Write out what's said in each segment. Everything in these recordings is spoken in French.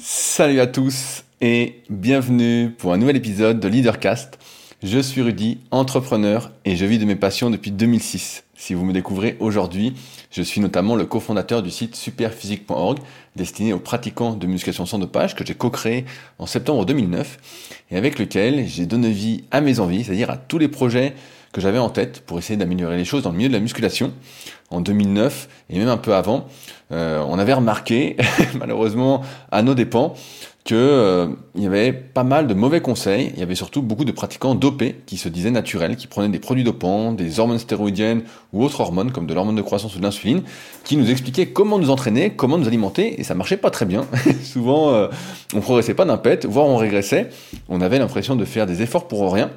Salut à tous et bienvenue pour un nouvel épisode de Leadercast. Je suis Rudy, entrepreneur et je vis de mes passions depuis 2006. Si vous me découvrez aujourd'hui, je suis notamment le cofondateur du site superphysique.org destiné aux pratiquants de musculation sans dopage que j'ai co-créé en septembre 2009 et avec lequel j'ai donné vie à mes envies, c'est-à-dire à tous les projets que j'avais en tête pour essayer d'améliorer les choses dans le milieu de la musculation. En 2009 et même un peu avant, euh, on avait remarqué, malheureusement à nos dépens, qu'il euh, y avait pas mal de mauvais conseils. Il y avait surtout beaucoup de pratiquants dopés qui se disaient naturels, qui prenaient des produits dopants, des hormones stéroïdiennes ou autres hormones comme de l'hormone de croissance ou de l'insuline, qui nous expliquaient comment nous entraîner, comment nous alimenter, et ça marchait pas très bien. Souvent, euh, on progressait pas d'un pet, voire on régressait. On avait l'impression de faire des efforts pour rien.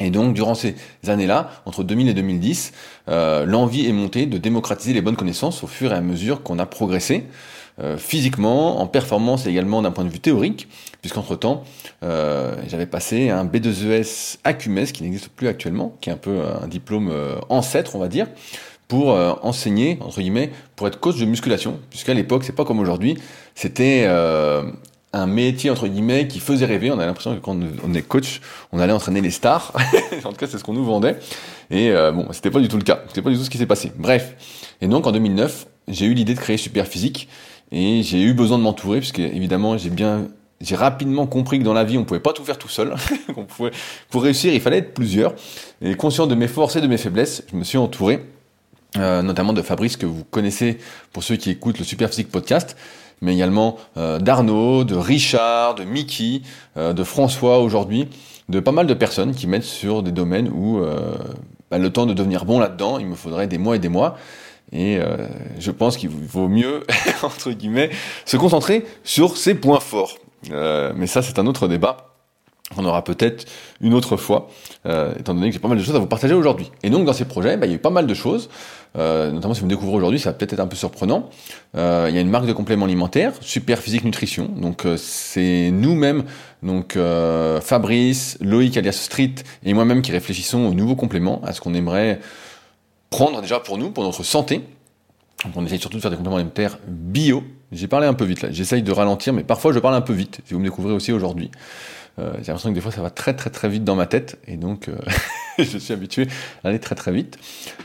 Et donc, durant ces années-là, entre 2000 et 2010, euh, l'envie est montée de démocratiser les bonnes connaissances au fur et à mesure qu'on a progressé, euh, physiquement, en performance et également d'un point de vue théorique, puisqu'entre-temps, euh, j'avais passé un B2ES ACUMES, qui n'existe plus actuellement, qui est un peu un diplôme ancêtre, on va dire, pour enseigner, entre guillemets, pour être coach de musculation, puisqu'à l'époque, c'est pas comme aujourd'hui, c'était un métier entre guillemets qui faisait rêver. On a l'impression que quand on est coach, on allait entraîner les stars. en tout cas, c'est ce qu'on nous vendait. Et euh, bon, c'était pas du tout le cas. C'était pas du tout ce qui s'est passé. Bref. Et donc en 2009, j'ai eu l'idée de créer Super Physique et j'ai eu besoin de m'entourer puisque évidemment, j'ai bien j'ai rapidement compris que dans la vie, on pouvait pas tout faire tout seul. pouvait, pour réussir, il fallait être plusieurs. Et conscient de mes forces et de mes faiblesses, je me suis entouré, euh, notamment de Fabrice que vous connaissez pour ceux qui écoutent le Super Physique podcast, mais également euh, d'Arnaud, de Richard, de Mickey, euh, de François aujourd'hui, de pas mal de personnes qui mettent sur des domaines où euh, bah, le temps de devenir bon là-dedans, il me faudrait des mois et des mois. Et euh, je pense qu'il vaut mieux, entre guillemets, se concentrer sur ses points forts. Mais ça, c'est un autre débat qu'on aura peut-être une autre fois, euh, étant donné que j'ai pas mal de choses à vous partager aujourd'hui. Et donc dans ces projets, bah, il y a eu pas mal de choses, euh, notamment si vous me découvrez aujourd'hui, ça va peut-être être un peu surprenant. Euh, il y a une marque de compléments alimentaires, Super Physique Nutrition. Donc c'est nous-mêmes, donc Fabrice, Loïc alias Street et moi-même qui réfléchissons aux nouveaux compléments, à ce qu'on aimerait prendre déjà pour nous, pour notre santé. Donc on essaye surtout de faire des compléments alimentaires bio. J'ai parlé un peu vite là, j'essaye de ralentir, mais parfois je parle un peu vite, si vous me découvrez aussi aujourd'hui. Euh, j'ai l'impression que des fois ça va très très très vite dans ma tête et donc euh, je suis habitué à aller très très vite.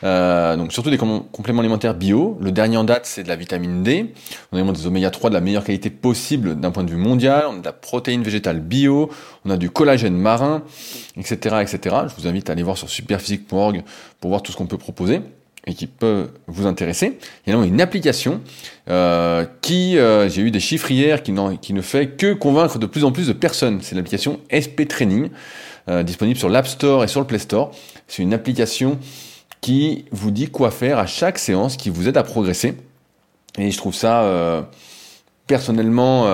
Euh, donc surtout des com compléments alimentaires bio. Le dernier en date c'est de la vitamine D. On a des oméga 3 de la meilleure qualité possible d'un point de vue mondial. On a de la protéine végétale bio. On a du collagène marin, etc. etc. Je vous invite à aller voir sur superphysique.org pour voir tout ce qu'on peut proposer et qui peut vous intéresser. Il y a une application euh, qui, euh, j'ai eu des chiffres hier, qui, ne fait que convaincre de plus en plus de personnes. C'est l'application SP Training, euh, disponible sur l'App Store et sur le Play Store. C'est une application qui vous dit quoi faire à chaque séance, qui vous aide à progresser. Et je trouve ça personnellement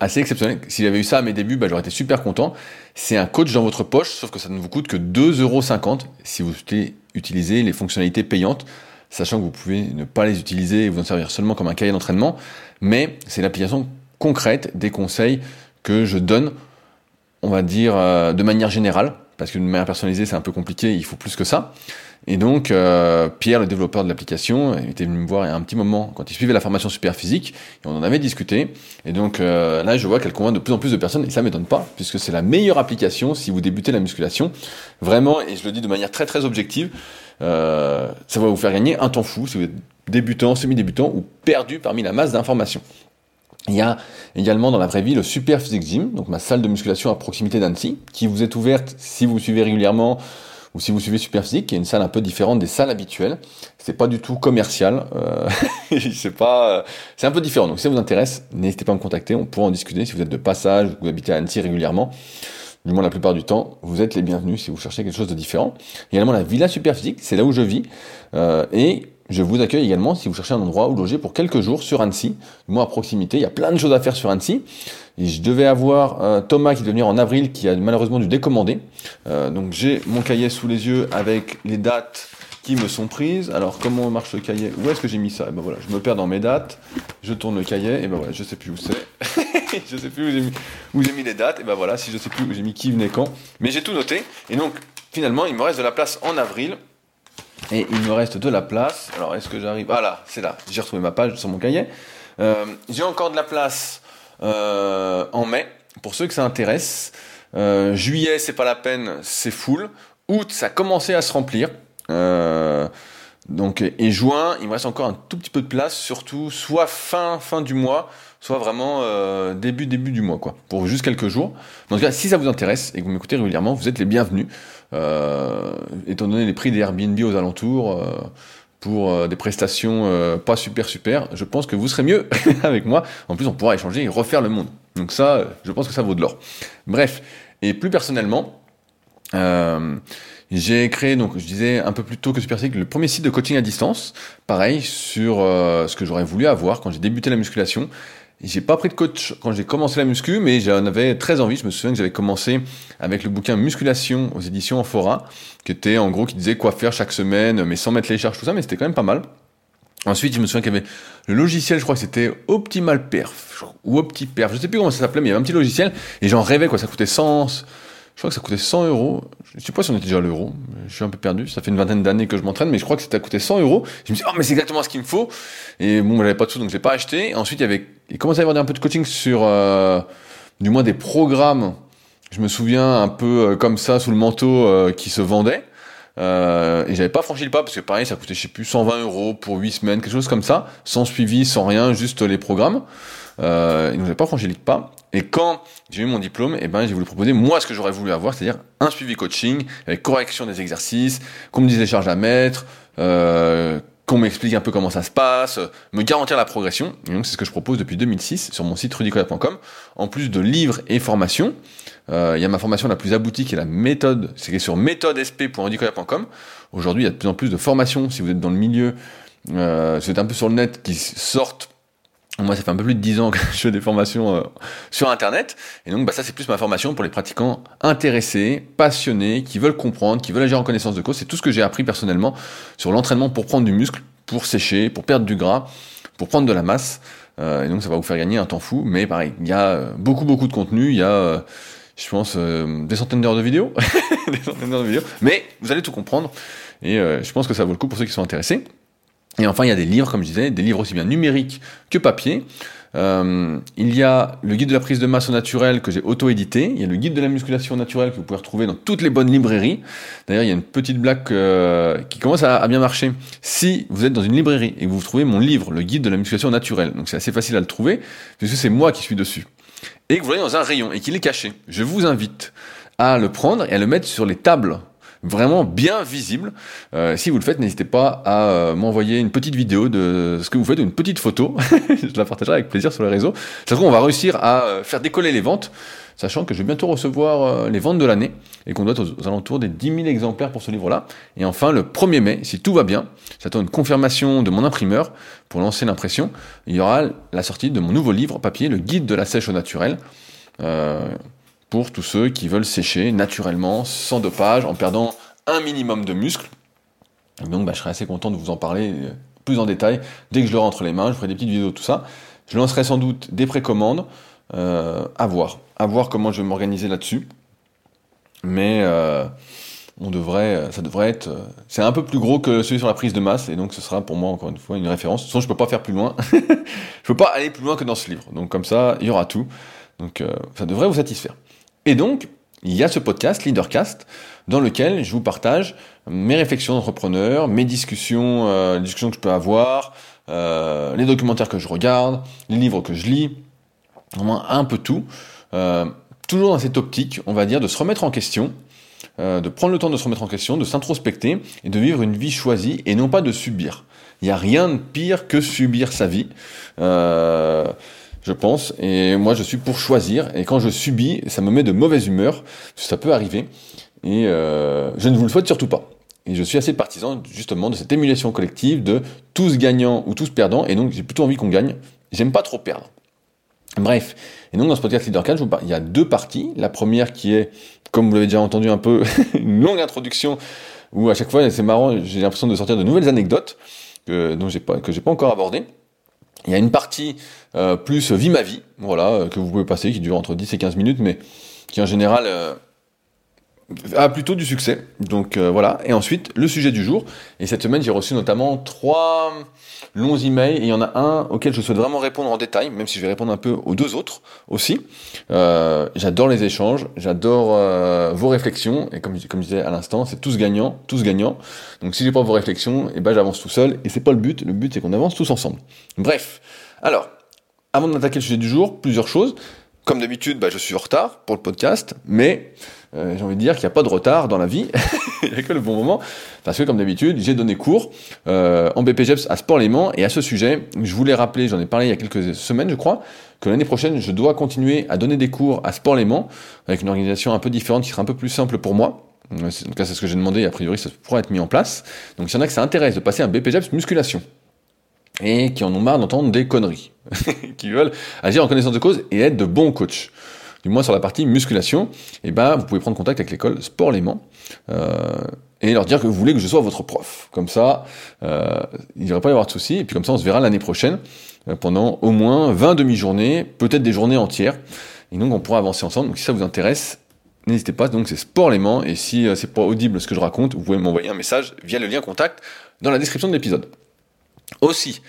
assez exceptionnel. Si j'avais eu ça à mes débuts, bah, j'aurais été super content. C'est un coach dans votre poche, sauf que ça ne vous coûte que 2,50€ si vous utilisez les fonctionnalités payantes, sachant que vous pouvez ne pas les utiliser et vous en servir seulement comme un cahier d'entraînement. Mais c'est l'application concrète des conseils que je donne, on va dire, euh, de manière générale, parce que de manière personnalisée, c'est un peu compliqué, il faut plus que ça. Et donc, euh, Pierre, le développeur de l'application, était venu me voir il y a un petit moment quand il suivait la formation super physique, et on en avait discuté. Et donc euh, là, je vois qu'elle convainc de plus en plus de personnes, et ça m'étonne pas, puisque c'est la meilleure application si vous débutez la musculation. Vraiment, et je le dis de manière très très objective, euh, ça va vous faire gagner un temps fou si vous êtes débutant, semi-débutant ou perdu parmi la masse d'informations. Il y a également dans la vraie vie le Super Physique Gym, donc ma salle de musculation à proximité d'Annecy, qui vous est ouverte si vous suivez régulièrement ou si vous suivez Superphysique, qui est une salle un peu différente des salles habituelles. C'est pas du tout commercial, euh, c'est pas, euh, c'est un peu différent. Donc si ça vous intéresse, n'hésitez pas à me contacter, on pourra en discuter. Si vous êtes de passage, ou vous habitez à Annecy régulièrement, du moins la plupart du temps, vous êtes les bienvenus si vous cherchez quelque chose de différent. Également la Villa Superphysique, c'est là où je vis, euh, et je vous accueille également si vous cherchez un endroit où loger pour quelques jours sur Annecy, moi à proximité. Il y a plein de choses à faire sur Annecy. Je devais avoir Thomas qui devait venir en avril, qui a malheureusement dû décommander. Euh, donc j'ai mon cahier sous les yeux avec les dates qui me sont prises. Alors comment marche le cahier? Où est-ce que j'ai mis ça? Et ben voilà, je me perds dans mes dates. Je tourne le cahier et ben voilà, je sais plus où c'est. je sais plus où j'ai mis, mis les dates. Et ben voilà, si je sais plus où j'ai mis qui venait quand. Mais j'ai tout noté. Et donc finalement, il me reste de la place en avril. Et il me reste de la place. Alors est-ce que j'arrive? Ah là, c'est là. J'ai retrouvé ma page sur mon cahier. Euh, j'ai encore de la place en mai, pour ceux que ça intéresse. juillet, c'est pas la peine, c'est full. Août, ça a commencé à se remplir. donc, et juin, il me reste encore un tout petit peu de place, surtout soit fin, fin du mois, soit vraiment euh, début début du mois quoi, pour juste quelques jours. En tout cas, si ça vous intéresse et que vous m'écoutez régulièrement, vous êtes les bienvenus. Euh, étant donné les prix des Airbnb aux alentours, euh, pour des prestations pas super super, je pense que vous serez mieux avec moi. En plus, on pourra échanger et refaire le monde. Donc ça, je pense que ça vaut de l'or. Bref, et plus personnellement, j'ai créé, donc je disais un peu plus tôt que Super le premier site de coaching à distance, pareil, sur ce que j'aurais voulu avoir quand j'ai débuté la musculation. J'ai pas pris de coach quand j'ai commencé la muscu, mais j'en avais très envie. Je me souviens que j'avais commencé avec le bouquin Musculation aux éditions Amphora, qui était en gros qui disait quoi faire chaque semaine, mais sans mettre les charges, tout ça, mais c'était quand même pas mal. Ensuite, je me souviens qu'il y avait le logiciel, je crois que c'était Optimal Perf, ou OptiPerf, je sais plus comment ça s'appelait, mais il y avait un petit logiciel, et j'en rêvais, quoi, ça coûtait 100, je crois que ça coûtait 100 euros. Je sais pas si on était déjà à l'euro. Je suis un peu perdu. Ça fait une vingtaine d'années que je m'entraîne, mais je crois que à coûter 100 euros. Je me suis dit, oh, mais c'est exactement ce qu'il me faut. Et bon, j'avais pas de sous, donc je l'ai pas acheté. ensuite, il y avait, il commençait à y avoir un peu de coaching sur, euh, du moins des programmes. Je me souviens un peu euh, comme ça, sous le manteau, euh, qui se vendaient. Euh, et j'avais pas franchi le pas parce que pareil, ça coûtait, je sais plus, 120 euros pour 8 semaines, quelque chose comme ça, sans suivi, sans rien, juste les programmes. Euh, et donc j'avais pas franchi pas. Et quand j'ai eu mon diplôme, eh ben, j'ai voulu proposer moi ce que j'aurais voulu avoir, c'est-à-dire un suivi coaching avec correction des exercices, qu'on me dise les charges à mettre, euh, qu'on m'explique un peu comment ça se passe, me garantir la progression. Et donc c'est ce que je propose depuis 2006 sur mon site rudicoya.com. En plus de livres et formations, euh, il y a ma formation la plus aboutie qui est la méthode, c'est sur méthodesp.rudicoya.com. Aujourd'hui, il y a de plus en plus de formations si vous êtes dans le milieu, euh, si vous êtes un peu sur le net, qui sortent moi, ça fait un peu plus de 10 ans que je fais des formations euh, sur Internet. Et donc, bah, ça, c'est plus ma formation pour les pratiquants intéressés, passionnés, qui veulent comprendre, qui veulent agir en connaissance de cause. C'est tout ce que j'ai appris personnellement sur l'entraînement pour prendre du muscle, pour sécher, pour perdre du gras, pour prendre de la masse. Euh, et donc, ça va vous faire gagner un temps fou. Mais pareil, il y a euh, beaucoup, beaucoup de contenu. Il y a, je pense, des centaines d'heures de vidéos. des centaines d'heures de vidéos. Mais vous allez tout comprendre. Et je pense que ça vaut le coup pour ceux qui sont intéressés. Et enfin, il y a des livres, comme je disais, des livres aussi bien numériques que papier. Euh, il y a le guide de la prise de masse au naturel que j'ai auto-édité. Il y a le guide de la musculation naturelle que vous pouvez retrouver dans toutes les bonnes librairies. D'ailleurs, il y a une petite blague euh, qui commence à, bien marcher. Si vous êtes dans une librairie et que vous trouvez mon livre, le guide de la musculation naturelle, donc c'est assez facile à le trouver, puisque c'est moi qui suis dessus, et que vous l'avez dans un rayon et qu'il est caché, je vous invite à le prendre et à le mettre sur les tables vraiment bien visible. Euh, si vous le faites, n'hésitez pas à euh, m'envoyer une petite vidéo de ce que vous faites, une petite photo. je la partagerai avec plaisir sur les réseaux. Ça trouve, on va réussir à euh, faire décoller les ventes, sachant que je vais bientôt recevoir les ventes de l'année et qu'on doit être aux, alentours des 10 000 exemplaires pour ce livre-là. Et enfin, le 1er mai, si tout va bien, j'attends une confirmation de mon imprimeur pour lancer l'impression. Il y aura la sortie de mon nouveau livre papier, le guide de la sèche au naturel. Euh, pour tous ceux qui veulent sécher naturellement, sans dopage, en perdant un minimum de muscles. donc bah, je serais assez content de vous en parler euh, plus en détail dès que je l'aurai entre les mains. Je ferai des petites vidéos, tout ça. Je lancerai sans doute des précommandes. Euh, à voir. À voir comment je vais m'organiser là-dessus. Mais euh, on devrait, ça devrait être. c'est un peu plus gros que celui sur la prise de masse, et donc ce sera pour moi encore une fois une référence. Sinon, je peux pas faire plus loin. je peux pas aller plus loin que dans ce livre. Donc comme ça, il y aura tout. Donc ça devrait vous satisfaire. Et donc, il y a ce podcast, Leadercast, dans lequel je vous partage mes réflexions d'entrepreneur, mes discussions, euh, les discussions que je peux avoir, euh, les documentaires que je regarde, les livres que je lis, vraiment un peu tout. Euh, toujours dans cette optique, on va dire, de se remettre en question, de prendre le temps de se remettre en question, de s'introspecter et de vivre une vie choisie et non pas de subir. Il n'y a rien de pire que subir sa vie je pense. Et moi, je suis pour choisir. Et quand je subis, ça me met de mauvaise humeur. Ça peut arriver. Et euh, je ne vous le souhaite surtout pas. Et je suis assez partisan justement de cette émulation collective de tous gagnants ou tous perdants. Et donc, j'ai plutôt envie qu'on gagne. J'aime pas trop perdre. Bref. Et donc, dans ce podcast Leader 4, il y a deux parties. La première qui est, comme vous l'avez déjà entendu un peu, une longue introduction où à chaque fois, c'est marrant, j'ai l'impression de sortir de nouvelles anecdotes que, dont j'ai pas, que j'ai pas encore abordées. Il y a une partie euh, plus vie ma vie, voilà, euh, que vous pouvez passer, qui dure entre 10 et 15 minutes, mais qui en général euh, a plutôt du succès. Donc euh, voilà. Et ensuite, le sujet du jour. Et cette semaine, j'ai reçu notamment trois longs emails. Et il y en a un auquel je souhaite vraiment répondre en détail, même si je vais répondre un peu aux deux autres aussi. Euh, j'adore les échanges, j'adore euh, vos réflexions. Et comme, comme je disais à l'instant, c'est tous gagnants, tous gagnants. Donc si j'ai pas vos réflexions, et eh ben j'avance tout seul. Et c'est pas le but. Le but, c'est qu'on avance tous ensemble. Bref. Alors, avant d'attaquer le sujet du jour, plusieurs choses. Comme d'habitude, bah, je suis en retard pour le podcast, mais euh, j'ai envie de dire qu'il n'y a pas de retard dans la vie, il n'y a que le bon moment, parce que comme d'habitude, j'ai donné cours euh, en BPGEPS à Sport-Léman, et à ce sujet, je voulais rappeler, j'en ai parlé il y a quelques semaines, je crois, que l'année prochaine, je dois continuer à donner des cours à Sport-Léman, avec une organisation un peu différente qui sera un peu plus simple pour moi. En tout cas, c'est ce que j'ai demandé, et a priori, ça pourra être mis en place. Donc, s'il y en a que ça intéresse de passer un BPGEPS musculation, et qui en ont marre d'entendre des conneries, qui veulent agir en connaissance de cause et être de bons coachs. Du moins sur la partie musculation, eh ben vous pouvez prendre contact avec l'école Sport Léman euh, et leur dire que vous voulez que je sois votre prof. Comme ça, euh, il ne devrait pas y avoir de soucis. Et puis comme ça, on se verra l'année prochaine euh, pendant au moins 20 demi-journées, peut-être des journées entières. Et donc on pourra avancer ensemble. Donc si ça vous intéresse, n'hésitez pas. Donc c'est Sport Léman. Et si c'est pas audible ce que je raconte, vous pouvez m'envoyer un message via le lien contact dans la description de l'épisode. Aussi,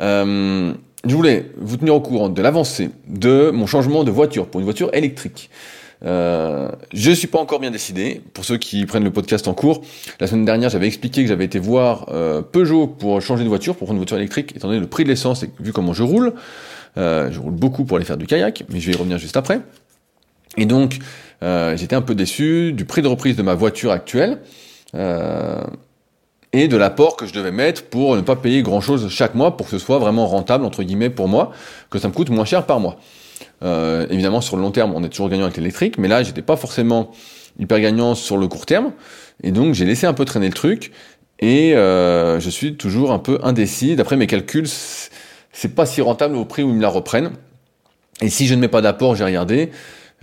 euh, je voulais vous tenir au courant de l'avancée de mon changement de voiture pour une voiture électrique. Euh, je suis pas encore bien décidé. Pour ceux qui prennent le podcast en cours, la semaine dernière, j'avais expliqué que j'avais été voir euh, Peugeot pour changer de voiture, pour prendre une voiture électrique, étant donné le prix de l'essence et vu comment je roule. Euh, je roule beaucoup pour aller faire du kayak, mais je vais y revenir juste après. Et donc, j'étais un peu déçu du prix de reprise de ma voiture actuelle. Et de l'apport que je devais mettre pour ne pas payer grand chose chaque mois pour que ce soit vraiment rentable entre guillemets pour moi, que ça me coûte moins cher par mois. Euh, évidemment sur le long terme on est toujours gagnant avec l'électrique, mais là j'étais pas forcément hyper gagnant sur le court terme, et donc j'ai laissé un peu traîner le truc, et euh, je suis toujours un peu indécis. D'après mes calculs, c'est pas si rentable au prix où ils me la reprennent. Et si je ne mets pas d'apport, j'ai regardé,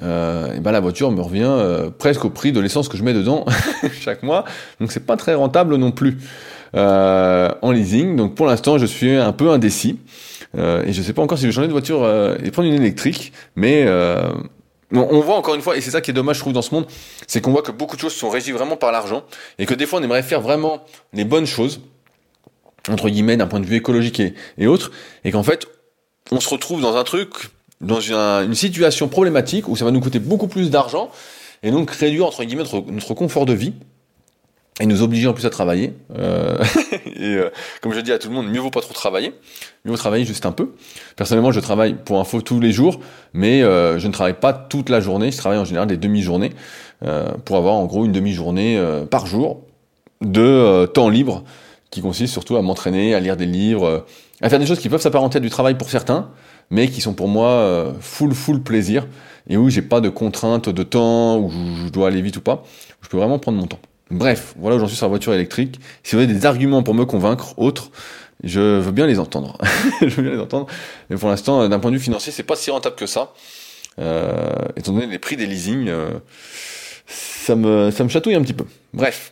euh, et ben la voiture me revient euh, presque au prix de l'essence que je mets dedans chaque mois. Donc c'est pas très rentable non plus euh, en leasing. Donc pour l'instant je suis un peu indécis euh, et je sais pas encore si je vais changer de voiture euh, et prendre une électrique, mais on voit encore une fois, et c'est ça qui est dommage, je trouve, dans ce monde, c'est qu'on voit que beaucoup de choses sont régies vraiment par l'argent, et que des fois, on aimerait faire vraiment les bonnes choses, entre guillemets, d'un point de vue écologique et, et autres, et qu'en fait, on se retrouve dans un truc dans une, situation problématique où ça va nous coûter beaucoup plus d'argent et donc réduire entre guillemets notre, confort de vie et nous obliger en plus à travailler. Euh, et euh, comme je dis à tout le monde, mieux vaut pas trop travailler, mieux vaut travailler juste un peu. Personnellement, je travaille pour info tous les jours, mais euh, je ne travaille pas toute la journée. Je travaille en général des demi-journées pour avoir en gros une demi-journée par jour de temps libre qui consiste surtout à m'entraîner, à lire des livres, à faire des choses qui peuvent s'apparenter à du travail pour certains, mais qui sont pour moi euh, full full plaisir et où j'ai pas de contraintes de temps où je dois aller vite ou pas. Je peux vraiment prendre mon temps. Bref, voilà où j'en suis sur la voiture électrique. Si vous avez des arguments pour me convaincre, autres, je veux bien les entendre. je veux bien les entendre. Mais pour l'instant, d'un point de vue financier, c'est pas si rentable que ça. Euh, étant donné les prix des leasing, euh, ça me ça me chatouille un petit peu. Bref.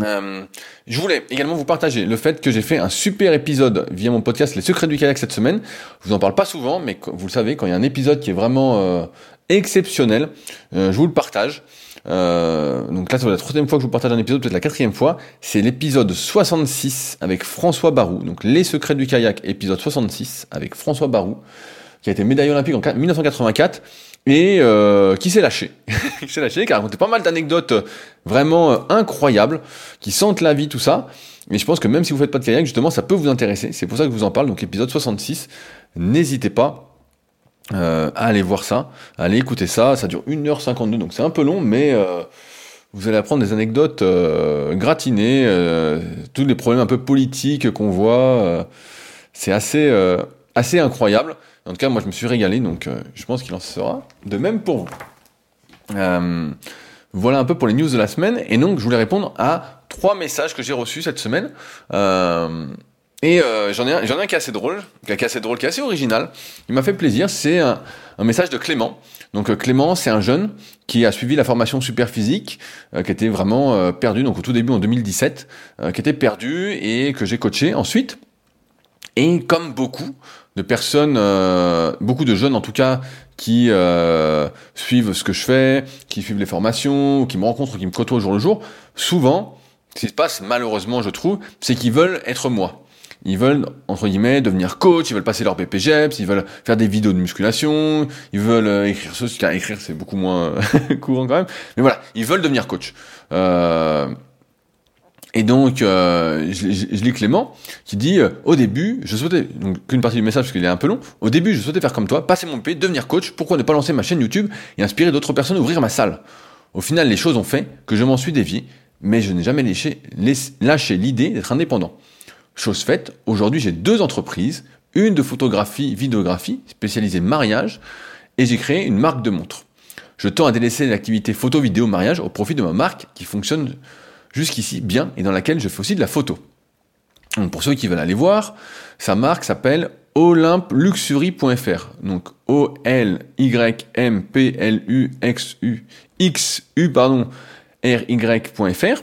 Euh, je voulais également vous partager le fait que j'ai fait un super épisode via mon podcast Les Secrets du kayak cette semaine. Je vous en parle pas souvent, mais vous le savez, quand il y a un épisode qui est vraiment euh, exceptionnel, euh, je vous le partage. Euh, donc là, c'est la troisième fois que je vous partage un épisode, peut-être la quatrième fois. C'est l'épisode 66 avec François Barou. Donc Les Secrets du kayak, épisode 66 avec François Barou, qui a été médaillé olympique en 1984 et euh, qui s'est lâché? qui s'est lâché, qui a raconté pas mal d'anecdotes euh, vraiment euh, incroyables, qui sentent la vie, tout ça. Mais je pense que même si vous faites pas de kayak, justement, ça peut vous intéresser. C'est pour ça que je vous en parle. Donc épisode 66, n'hésitez pas à aller voir ça, à aller écouter ça. Ça dure 1h52, donc c'est un peu long, mais vous allez apprendre des anecdotes gratinées, tous les problèmes un peu politiques qu'on voit. c'est assez, assez incroyable. En tout cas, moi, je me suis régalé, donc euh, je pense qu'il en sera de même pour vous. Euh, voilà un peu pour les news de la semaine. Et donc, je voulais répondre à trois messages que j'ai reçus cette semaine. Euh, et j'en ai, un, j'en ai un qui est assez drôle, qui est assez drôle, qui est assez original. Il m'a fait plaisir. C'est un, message de Clément. Donc Clément, c'est un jeune qui a suivi la formation super physique, qui était vraiment perdu. Donc au tout début en 2017, qui était perdu et que j'ai coaché ensuite. Et comme beaucoup, de personnes, euh, beaucoup de jeunes en tout cas, qui euh, suivent ce que je fais, qui suivent les formations, qui me rencontrent, qui me côtoient au jour le jour, souvent, ce qui se passe malheureusement, je trouve, c'est qu'ils veulent être moi. Ils veulent, entre guillemets, devenir coach, ils veulent passer leur BPGEPS, ils veulent faire des vidéos de musculation, ils veulent euh, écrire ce, écrire c'est beaucoup moins courant quand même, mais voilà, ils veulent devenir coach. Euh, et donc, euh, je, lis Clément qui dit euh, au début, je souhaitais donc qu'une partie du message parce qu'il est un peu long. Au début, je souhaitais faire comme toi, passer mon pays, devenir coach. Pourquoi ne pas lancer ma chaîne YouTube et inspirer d'autres personnes à ouvrir ma salle? Au final, les choses ont fait que je m'en suis dévié, mais je n'ai jamais lâché, lâché l'idée d'être indépendant. Chose faite, aujourd'hui j'ai deux entreprises, une de photographie, vidéographie, spécialisée mariage, et j'ai créé une marque de montres. Je tends à délaisser l'activité photo-vidéo mariage au profit de ma marque qui fonctionne jusqu'ici bien et dans laquelle je fais aussi de la photo. Donc pour ceux qui veulent aller voir, sa marque s'appelle olympluxury.fr. Donc O L Y M P L U X U X U pardon R Y.fr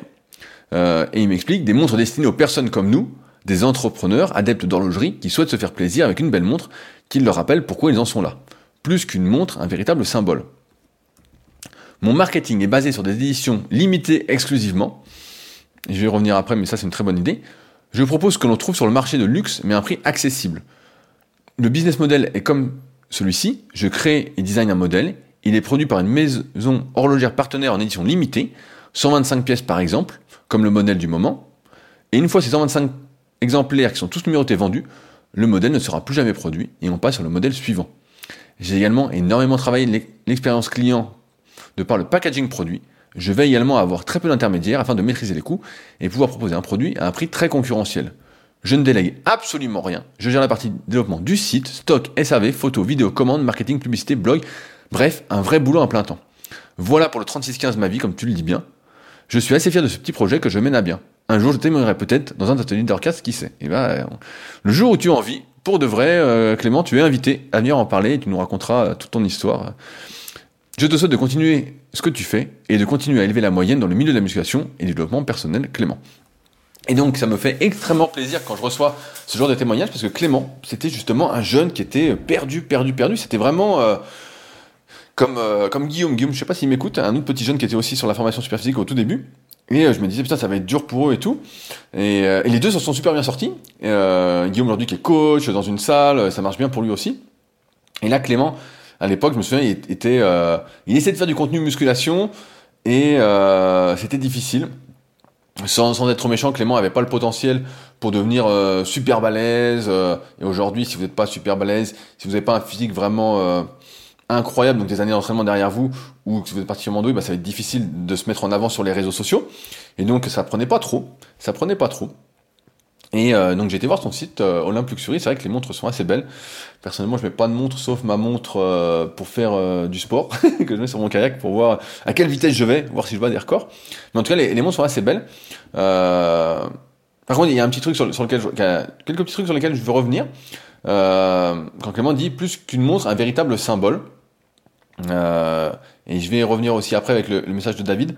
euh, et il m'explique des montres destinées aux personnes comme nous, des entrepreneurs adeptes d'horlogerie qui souhaitent se faire plaisir avec une belle montre qui leur rappelle pourquoi ils en sont là. Plus qu'une montre, un véritable symbole. Mon marketing est basé sur des éditions limitées exclusivement. Je vais y revenir après, mais ça c'est une très bonne idée, je propose que l'on trouve sur le marché de luxe, mais à un prix accessible. Le business model est comme celui-ci, je crée et design un modèle, il est produit par une maison horlogère partenaire en édition limitée, 125 pièces par exemple, comme le modèle du moment, et une fois ces 125 exemplaires qui sont tous numérotés vendus, le modèle ne sera plus jamais produit et on passe sur le modèle suivant. J'ai également énormément travaillé l'expérience client de par le packaging produit, je vais également avoir très peu d'intermédiaires afin de maîtriser les coûts et pouvoir proposer un produit à un prix très concurrentiel. Je ne délègue absolument rien. Je gère la partie développement du site, stock, SAV, photos, vidéos, commandes, marketing, publicité, blog. Bref, un vrai boulot en plein temps. Voilà pour le 3615 ma vie, comme tu le dis bien. Je suis assez fier de ce petit projet que je mène à bien. Un jour, je témoignerai peut-être dans un atelier d'orchestre, qui sait. Et ben, le jour où tu as envie, pour de vrai, euh, Clément, tu es invité à venir en parler et tu nous raconteras euh, toute ton histoire. Je te souhaite de continuer ce que tu fais et de continuer à élever la moyenne dans le milieu de la musculation et du développement personnel Clément. Et donc ça me fait extrêmement plaisir quand je reçois ce genre de témoignage parce que Clément, c'était justement un jeune qui était perdu, perdu, perdu. C'était vraiment euh, comme, euh, comme Guillaume. Guillaume, je sais pas s'il m'écoute, un autre petit jeune qui était aussi sur la formation super physique au tout début. Et euh, je me disais, putain, ça va être dur pour eux et tout. Et, et les deux se sont super bien sortis. Guillaume aujourd'hui qui est coach dans une salle, ça marche bien pour lui aussi. Et là, Clément, à l'époque, je me souviens, il était, euh, il essayait de faire du contenu musculation et euh, c'était difficile. Sans, sans, être méchant, Clément avait pas le potentiel pour devenir euh, super balèze. Et aujourd'hui, si vous n'êtes pas super balèze, si vous n'avez pas un physique vraiment incroyable, donc des années d'entraînement derrière vous, ou que vous êtes particulièrement doué, bah, ça va être difficile de se mettre en avant sur les réseaux sociaux. Et donc, ça prenait pas trop. Ça prenait pas trop. Et euh, donc j'ai été voir son site euh, Luxury, c'est vrai que les montres sont assez belles. Personnellement, je mets pas de montre sauf ma montre euh, pour faire euh, du sport que je mets sur mon kayak pour voir à quelle vitesse je vais, voir si je bats des records. Mais en tout cas, les, montres sont assez belles. par contre, il y a un petit truc sur, lequel, je, quelques petits trucs sur lesquels je veux revenir. quand Clément dit plus qu'une montre, un véritable symbole. et je vais revenir aussi après avec le, le message de David.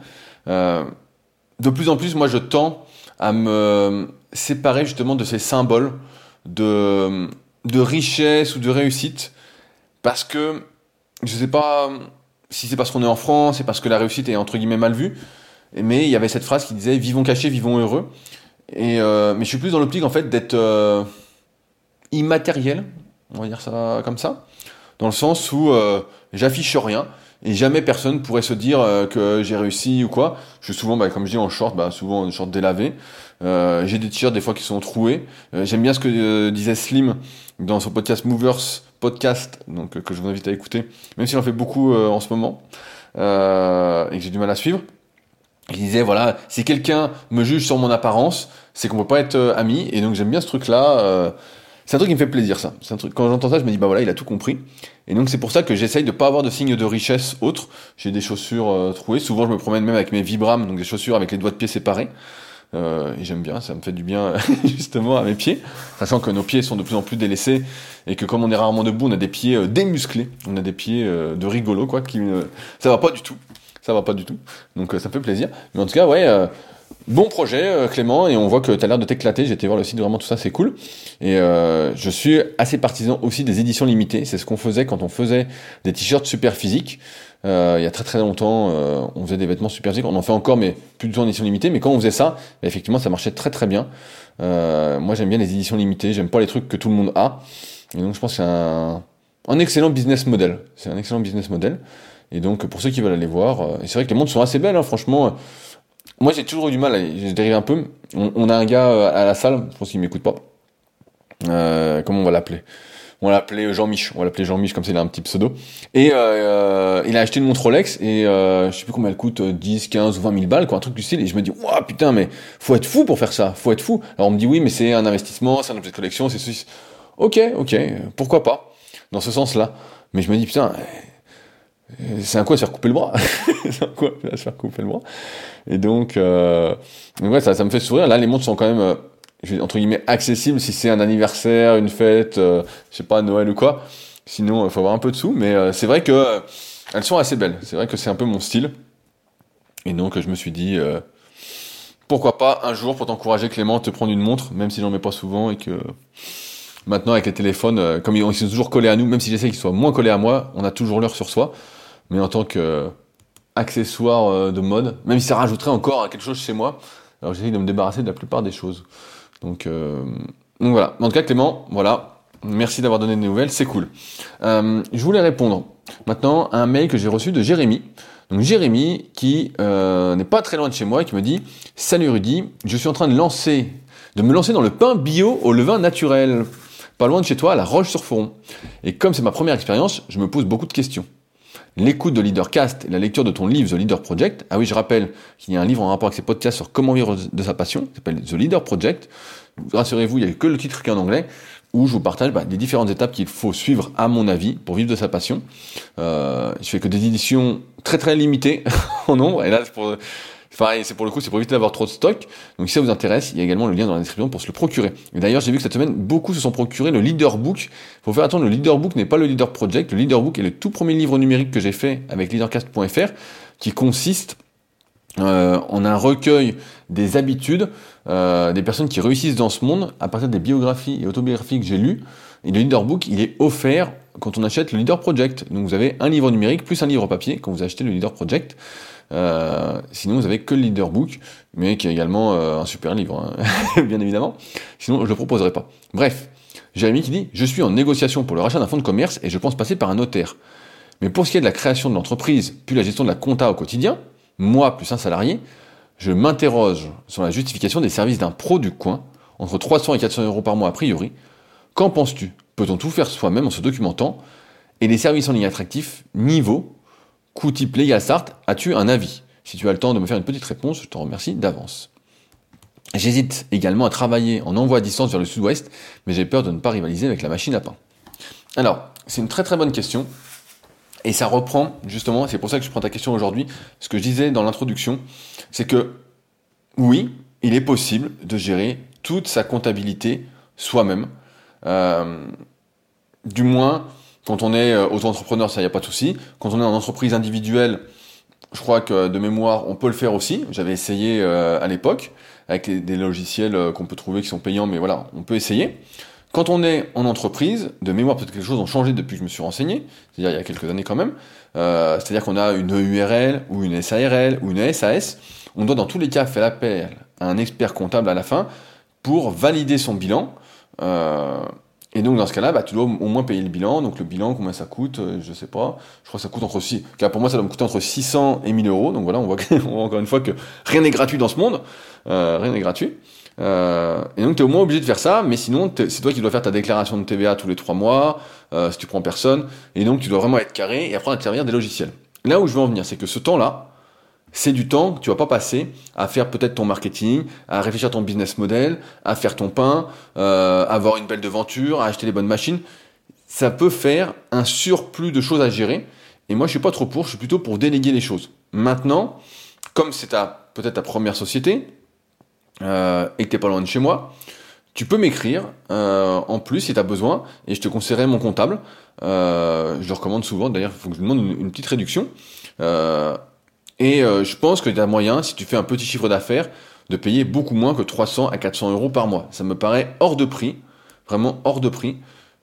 de plus en plus, moi, je tends à me séparer justement de ces symboles de, de richesse ou de réussite. Parce que, je sais pas si c'est parce qu'on est en France, c'est parce que la réussite est entre guillemets mal vue, mais il y avait cette phrase qui disait vivons cachés, vivons heureux. Et, euh, mais je suis plus dans l'optique en fait d'être euh, immatériel, on va dire ça comme ça, dans le sens où euh, j'affiche rien et jamais personne pourrait se dire euh, que j'ai réussi ou quoi. Je suis souvent, bah, comme je dis, en short, bah, souvent en short délavé. Euh, j'ai des t-shirts des fois qui sont troués. Euh, j'aime bien ce que euh, disait Slim dans son podcast Movers podcast, donc que je vous invite à écouter, même s'il en fait beaucoup en ce moment et que j'ai du mal à suivre. Il disait voilà, si quelqu'un me juge sur mon apparence, c'est qu'on peut pas être amis. Et donc j'aime bien ce truc-là. C'est un truc qui me fait plaisir, ça. C'est un truc. Quand j'entends ça, je me dis bah voilà, il a tout compris. Et donc c'est pour ça que j'essaye de pas avoir de signes de richesse autres. J'ai des chaussures trouées. Souvent, je me promène même avec mes Vibram, donc des chaussures avec les doigts de pied séparés. Euh, et j'aime bien, ça me fait du bien justement à mes pieds, sachant que nos pieds sont de plus en plus délaissés et que comme on est rarement debout, on a des pieds euh, démusclés, on a des pieds euh, de rigolo quoi, qui ça va pas du tout, ça va pas du tout. Donc ça me fait plaisir. Mais en tout cas, ouais, bon projet, euh, Clément, et on voit que tu as l'air de t'éclater. J'ai été voir le site, vraiment tout ça, c'est cool. Et euh, je suis assez partisan aussi des éditions limitées. C'est ce qu'on faisait quand on faisait des t-shirts super physiques. Euh, il y a très très longtemps, euh, on faisait des vêtements super physiques. On en fait encore, mais plus du tout en édition limitée. Mais quand on faisait ça, bah, effectivement, ça marchait très très bien. Euh, moi, j'aime bien les éditions limitées. J'aime pas les trucs que tout le monde a. Et donc, je pense que c'est un, un excellent business model. C'est un excellent business model. Et donc, pour ceux qui veulent aller voir, euh, et c'est vrai que les montres sont assez belles, hein, franchement. Moi, j'ai toujours eu du mal, je dérive un peu. On, a un gars euh, à la salle, je pense qu'il m'écoute pas. Euh, comment on va l'appeler? On va l'appeler Jean-Mich. On va l'appeler Jean-Mich, comme c'est un petit pseudo. Et euh, il a acheté une montre Rolex, et euh, je sais plus combien elle coûte, 10, 15 ou 20 000 balles, quoi, un truc du style. Et je me dis, waouh, putain, mais faut être fou pour faire ça, faut être fou. Alors on me dit, oui, mais c'est un investissement, c'est un objet de collection, c'est ceci. Ok, ok, pourquoi pas, dans ce sens-là. Mais je me dis, putain, c'est un coup à se faire couper le bras. c'est un coup à se faire couper le bras. Et donc, euh, ouais, ça, me fait sourire. Là, les montres sont quand même, euh, entre guillemets, accessibles si c'est un anniversaire, une fête, euh, je sais pas, Noël ou quoi. Sinon, il faut avoir un peu de sous. Mais euh, c'est vrai que euh, elles sont assez belles. C'est vrai que c'est un peu mon style. Et donc, je me suis dit, euh, pourquoi pas un jour pour t'encourager, Clément, te prendre une montre, même si j'en mets pas souvent et que maintenant avec les téléphones, comme ils sont toujours collés à nous, même si j'essaie qu'ils soient moins collés à moi, on a toujours l'heure sur soi mais en tant que accessoire euh, de mode, même si ça rajouterait encore quelque chose chez moi, alors j'essaie de me débarrasser de la plupart des choses. Donc, euh, voilà. En tout cas, Clément, voilà. Merci d'avoir donné des nouvelles, c'est cool. Euh, je voulais répondre maintenant à un mail que j'ai reçu de Jérémy. Donc Jérémy qui euh, n'est pas très loin de chez moi, qui me dit Salut Rudy, je suis en train de lancer, de me lancer dans le pain bio au levain naturel, pas loin de chez toi, à la Roche-sur-Foron. Et comme c'est ma première expérience, je me pose beaucoup de questions l'écoute de Leadercast et la lecture de ton livre The Leader Project. Ah oui, je rappelle qu'il y a un livre en rapport avec ces podcasts sur comment vivre de sa passion, qui s'appelle The Leader Project. Rassurez-vous, il n'y a que le titre qui est en anglais, où je vous partage bah, les différentes étapes qu'il faut suivre, à mon avis, pour vivre de sa passion. Euh, je fais que des éditions très très limitées en nombre, et là, pour Pareil, c'est pour le coup, c'est pour éviter d'avoir trop de stock. Donc si ça vous intéresse, il y a également le lien dans la description pour se le procurer. Et d'ailleurs, j'ai vu que cette semaine, beaucoup se sont procurés le Leader Book. Faut faire attention, le Leader Book n'est pas le Leader Project. Le Leader Book est le tout premier livre numérique que j'ai fait avec leadercast.fr, qui consiste euh, en un recueil des habitudes euh, des personnes qui réussissent dans ce monde à partir des biographies et autobiographies que j'ai lues. Et le Leader Book, il est offert quand on achète le Leader Project. Donc vous avez un livre numérique plus un livre papier quand vous achetez le Leader Project. Euh, sinon, vous avez que le Leader Book, mais qui est également euh, un super livre, hein, bien évidemment. Sinon, je le proposerai pas. Bref, Jérémy qui dit Je suis en négociation pour le rachat d'un fonds de commerce et je pense passer par un notaire. Mais pour ce qui est de la création de l'entreprise, puis la gestion de la compta au quotidien, moi plus un salarié, je m'interroge sur la justification des services d'un pro du coin, entre 300 et 400 euros par mois a priori. Qu'en penses-tu? Peut-on tout faire soi-même en se documentant? Et les services en ligne attractifs, niveau, coût type légal Start, as-tu un avis? Si tu as le temps de me faire une petite réponse, je te remercie d'avance. J'hésite également à travailler en envoi à distance vers le sud-ouest, mais j'ai peur de ne pas rivaliser avec la machine à pain. Alors, c'est une très très bonne question. Et ça reprend, justement, c'est pour ça que je prends ta question aujourd'hui, ce que je disais dans l'introduction, c'est que, oui, il est possible de gérer toute sa comptabilité soi-même. Euh, du moins, quand on est euh, auto-entrepreneur, ça, y a pas de souci. Quand on est en entreprise individuelle, je crois que de mémoire, on peut le faire aussi. J'avais essayé euh, à l'époque, avec des logiciels euh, qu'on peut trouver qui sont payants, mais voilà, on peut essayer. Quand on est en entreprise, de mémoire, peut-être quelque chose a changé depuis que je me suis renseigné, c'est-à-dire il y a quelques années quand même, c'est-à-dire qu'on a une URL ou une SARL ou une SAS, on doit dans tous les cas faire appel à un expert comptable à la fin pour valider son bilan. Et donc dans ce cas-là, bah, tu dois au moins payer le bilan. Donc le bilan, combien ça coûte, euh, je sais pas. Je crois que ça coûte entre 6. Car pour moi, ça doit me coûter entre 600 et 1000 euros. Donc voilà, on voit, on voit encore une fois que rien n'est gratuit dans ce monde. Euh, rien n'est gratuit. Euh, et donc tu es au moins obligé de faire ça, mais sinon c'est toi qui dois faire ta déclaration de TVA tous les trois mois, euh, si tu prends personne, et donc tu dois vraiment être carré et apprendre à te servir des logiciels. Là où je veux en venir, c'est que ce temps-là, c'est du temps que tu vas pas passer à faire peut-être ton marketing, à réfléchir à ton business model, à faire ton pain, euh, à avoir une belle devanture, à acheter les bonnes machines. Ça peut faire un surplus de choses à gérer. Et moi, je suis pas trop pour, je suis plutôt pour déléguer les choses. Maintenant, comme c'est peut-être ta première société euh, et que t'es pas loin de chez moi, tu peux m'écrire euh, en plus si tu as besoin et je te conseillerai mon comptable. Je le recommande souvent, d'ailleurs il faut que je demande une, petite réduction. Et euh, je pense que tu as moyen, si tu fais un petit chiffre d'affaires, de payer beaucoup moins que 300 à 400 euros par mois. Ça me paraît hors de prix, vraiment hors de prix.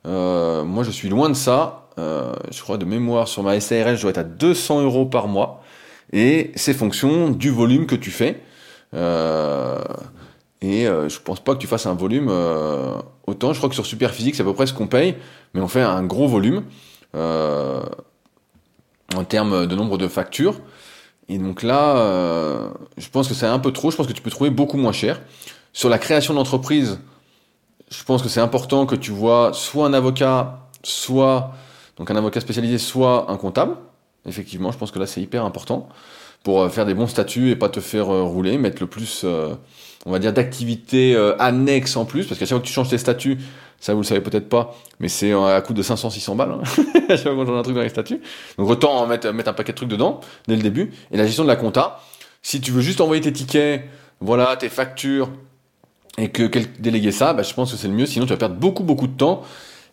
Euh, moi, je suis loin de ça. Euh, je crois de mémoire sur ma SARL, je dois être à 200 euros par mois. Et c'est fonction du volume que tu fais. Et je pense pas que tu fasses un volume autant. Je crois que sur Superphysique, c'est à peu près ce qu'on paye, mais on fait un gros volume en termes de nombre de factures. Et donc là, je pense que c'est un peu trop. Je pense que tu peux trouver beaucoup moins cher. Sur la création d'entreprise, je pense que c'est important que tu vois soit un avocat, soit donc un avocat spécialisé, soit un comptable. Effectivement, je pense que là c'est hyper important pour euh, faire des bons statuts et pas te faire euh, rouler, mettre le plus, euh, on va dire, d'activités annexes en plus, parce qu'à chaque fois que tu changes tes statuts, ça vous le savez peut-être pas, mais c'est à coût de 500-600 balles, hein, fois qu'on change un truc dans les statuts. Donc autant mettre, mettre un paquet de trucs dedans, dès le début. Et la gestion de la compta, si tu veux juste envoyer tes tickets, voilà, tes factures, et que déléguer ça, bah, je pense que c'est le mieux, sinon tu vas perdre beaucoup beaucoup de temps.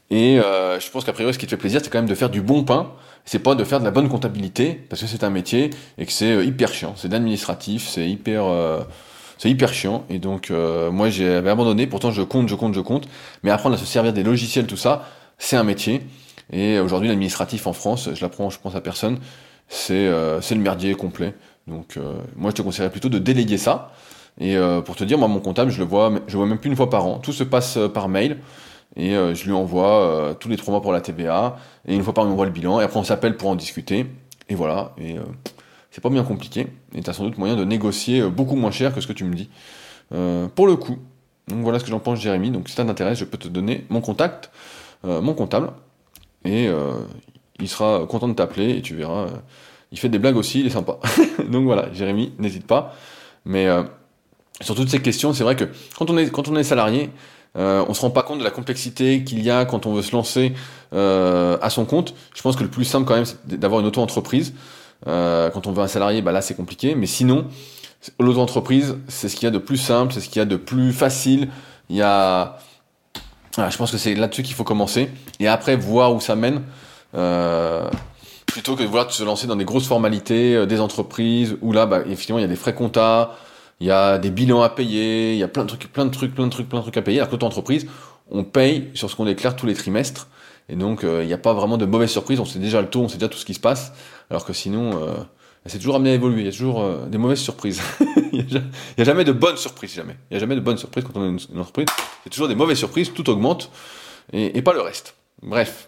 Et euh, je pense qu'à priori, ce qui te fait plaisir, c'est quand même de faire du bon pain. C'est pas de faire de la bonne comptabilité, parce que c'est un métier et que c'est euh, hyper chiant. C'est d'administratif, c'est hyper, euh, c'est hyper chiant. Et donc, euh, moi, j'avais abandonné. Pourtant, je compte, je compte, je compte. Mais apprendre à se servir des logiciels, tout ça, c'est un métier. Et aujourd'hui, l'administratif en France, je l'apprends, je pense à personne, c'est c'est le merdier complet. Donc, moi, je te conseillerais plutôt de déléguer ça. Et euh, pour te dire, moi, mon comptable, je le vois, je vois même plus une fois par an. Tout se passe euh, par mail. Et euh, je lui envoie tous les trois mois pour la TVA. Et une fois par an, on voit le bilan. Et après, on s'appelle pour en discuter. Et voilà. Et c'est pas bien compliqué. Et tu as sans doute moyen de négocier beaucoup moins cher que ce que tu me dis. pour le coup. Donc voilà ce que j'en pense, Jérémy. Donc si ça t'intéresse, je peux te donner mon contact, mon comptable. Et il sera content de t'appeler. Et tu verras. il fait des blagues aussi, il est sympa. Donc voilà, Jérémy, n'hésite pas. Mais sur toutes ces questions, c'est vrai que quand on est, quand on est euh, se rend pas compte de la complexité qu'il y a quand on veut se lancer euh, à son compte. Je pense que le plus simple quand même, c'est d'avoir une auto-entreprise. Euh, quand on veut un salarié, bah là c'est compliqué. Mais sinon, l'auto-entreprise, c'est ce qu'il y a de plus simple, c'est ce qu'il y a de plus facile. Il y a, je pense que c'est là-dessus qu'il faut commencer. Et après voir où ça mène. Euh, plutôt que de vouloir se lancer dans des grosses formalités, euh, des entreprises où là, bah, effectivement, il y a des frais comptables il y a des bilans à payer, il y a plein de trucs, plein de trucs, plein de trucs, plein de trucs à payer. Alors que entreprise, on paye sur ce qu'on déclare tous les trimestres. Et donc, euh, il n'y a pas vraiment de mauvaise surprise. On sait déjà le taux, on sait déjà tout ce qui se passe. Alors que sinon, euh, c'est toujours amené à évoluer. Il y a toujours euh, des mauvaises surprises. il n'y a, jamais de bonnes surprises, jamais. Il n'y a jamais de bonnes surprises quand on est une, entreprise. Il y a toujours des mauvaises surprises, tout augmente et, pas le reste. Bref.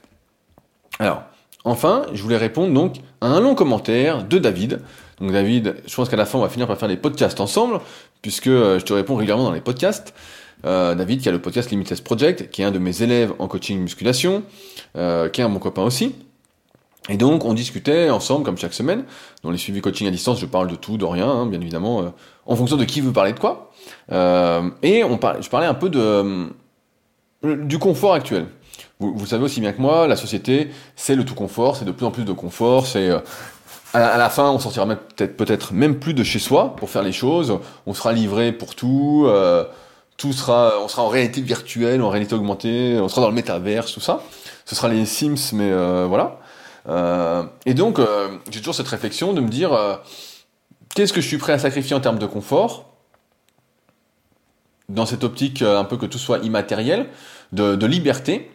Alors, enfin, je voulais répondre donc à un long commentaire de David donc David, je pense qu'à la fin on va finir par faire des podcasts ensemble, puisque euh, je te réponds régulièrement dans les podcasts. Euh, David qui a le podcast Limitless Project, qui est un de mes élèves en coaching musculation, euh, qui est un bon copain aussi. Et donc on discutait ensemble comme chaque semaine. Dans les suivis coaching à distance, je parle de tout, de rien, hein, bien évidemment, euh, en fonction de qui veut parler de quoi. Et on par... je parlais un peu de du confort actuel. Vous, savez aussi bien que moi, la société, c'est le tout confort, c'est de plus en plus de confort, c'est à la fin, on sortira peut-être peut-être même plus de chez soi pour faire les choses. On sera livré pour tout. Tout sera, on sera en réalité virtuelle, en réalité augmentée. On sera dans le métaverse, tout ça. Ce sera les Sims, mais euh, voilà. Euh, et donc, j'ai toujours cette réflexion de me dire qu'est-ce que je suis prêt à sacrifier en termes de confort dans cette optique un peu que tout soit immatériel, de, liberté,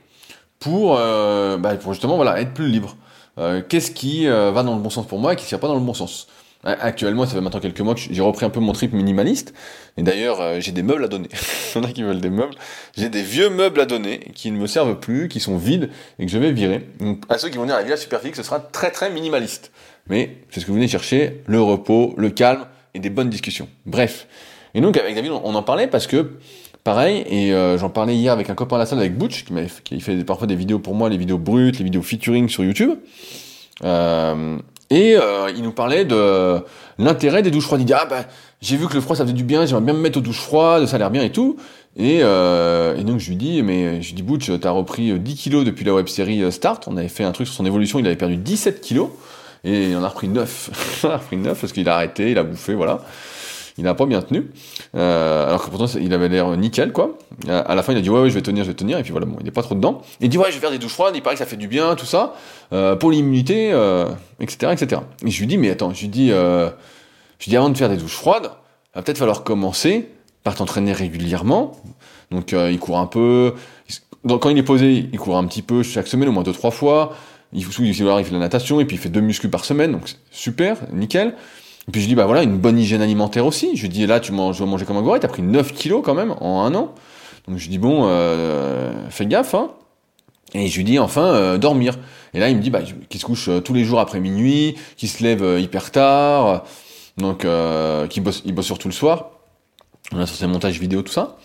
pour, bah, pour justement voilà être plus libre. Euh, qu'est-ce qui euh, va dans le bon sens pour moi et qui va pas dans le bon sens? Actuellement, ça fait maintenant quelques mois que j'ai repris un peu mon trip minimaliste. Et d'ailleurs, euh, j'ai des meubles à donner. Il y en a qui veulent des meubles. J'ai des vieux meubles à donner qui ne me servent plus, qui sont vides et que je vais virer. Donc, à ceux qui vont venir à la Villa Superphysique, ce sera très très minimaliste. Mais c'est ce que vous venez chercher, le repos, le calme et des bonnes discussions. Bref. Et donc, avec David, on en parlait parce que pareil, et j'en parlais hier avec un copain à la salle, avec Butch, qui, qui fait parfois des vidéos pour moi, les vidéos brutes, les vidéos featuring sur YouTube. Euh, et euh, il nous parlait de l'intérêt des douches froides. Il dit ah ben j'ai vu que le froid ça faisait du bien, j'aimerais bien me mettre aux douches froides, ça a l'air bien et tout. Et, euh, donc je lui dis mais je lui dis Butch, t'as repris 10 kilos depuis la web série Start. On avait fait un truc sur son évolution, il avait perdu 17 kilos et il en a repris 9. il en a repris 9 parce qu'il a arrêté, il a bouffé, voilà il n'a pas bien tenu. Euh, alors que pourtant, il avait l'air nickel, quoi. À la fin, il a dit, ouais, ouais, je vais tenir, je vais tenir. Et puis voilà, bon, il n'est pas trop dedans. Il dit, ouais, je vais faire des douches froides, il paraît que ça fait du bien, tout ça, euh, pour l'immunité, euh, etc., etc. Et je lui dis, mais attends, je lui dis, euh, je lui dis, avant de faire des douches froides, va peut-être falloir commencer par t'entraîner régulièrement. Donc il court un peu. quand il est posé, il court un petit peu chaque semaine, au moins deux trois fois. Il, il, il fait la natation et puis il fait deux muscles par semaine, donc super, nickel. Et puis je dis, bah voilà, une bonne hygiène alimentaire aussi. Je dis, là, tu manges, dois manger comme un gorille, t'as pris 9 kilos quand même en un an. Donc je dis, bon, euh, fais gaffe, hein. Et je lui dis, enfin, euh, dormir. Et là, il me dit, bah, qu'il se couche euh, tous les jours après minuit, qu'il se lève euh, hyper tard, donc euh, qu'il bosse, il bosse surtout le soir. On a sur ses montages vidéo, tout ça.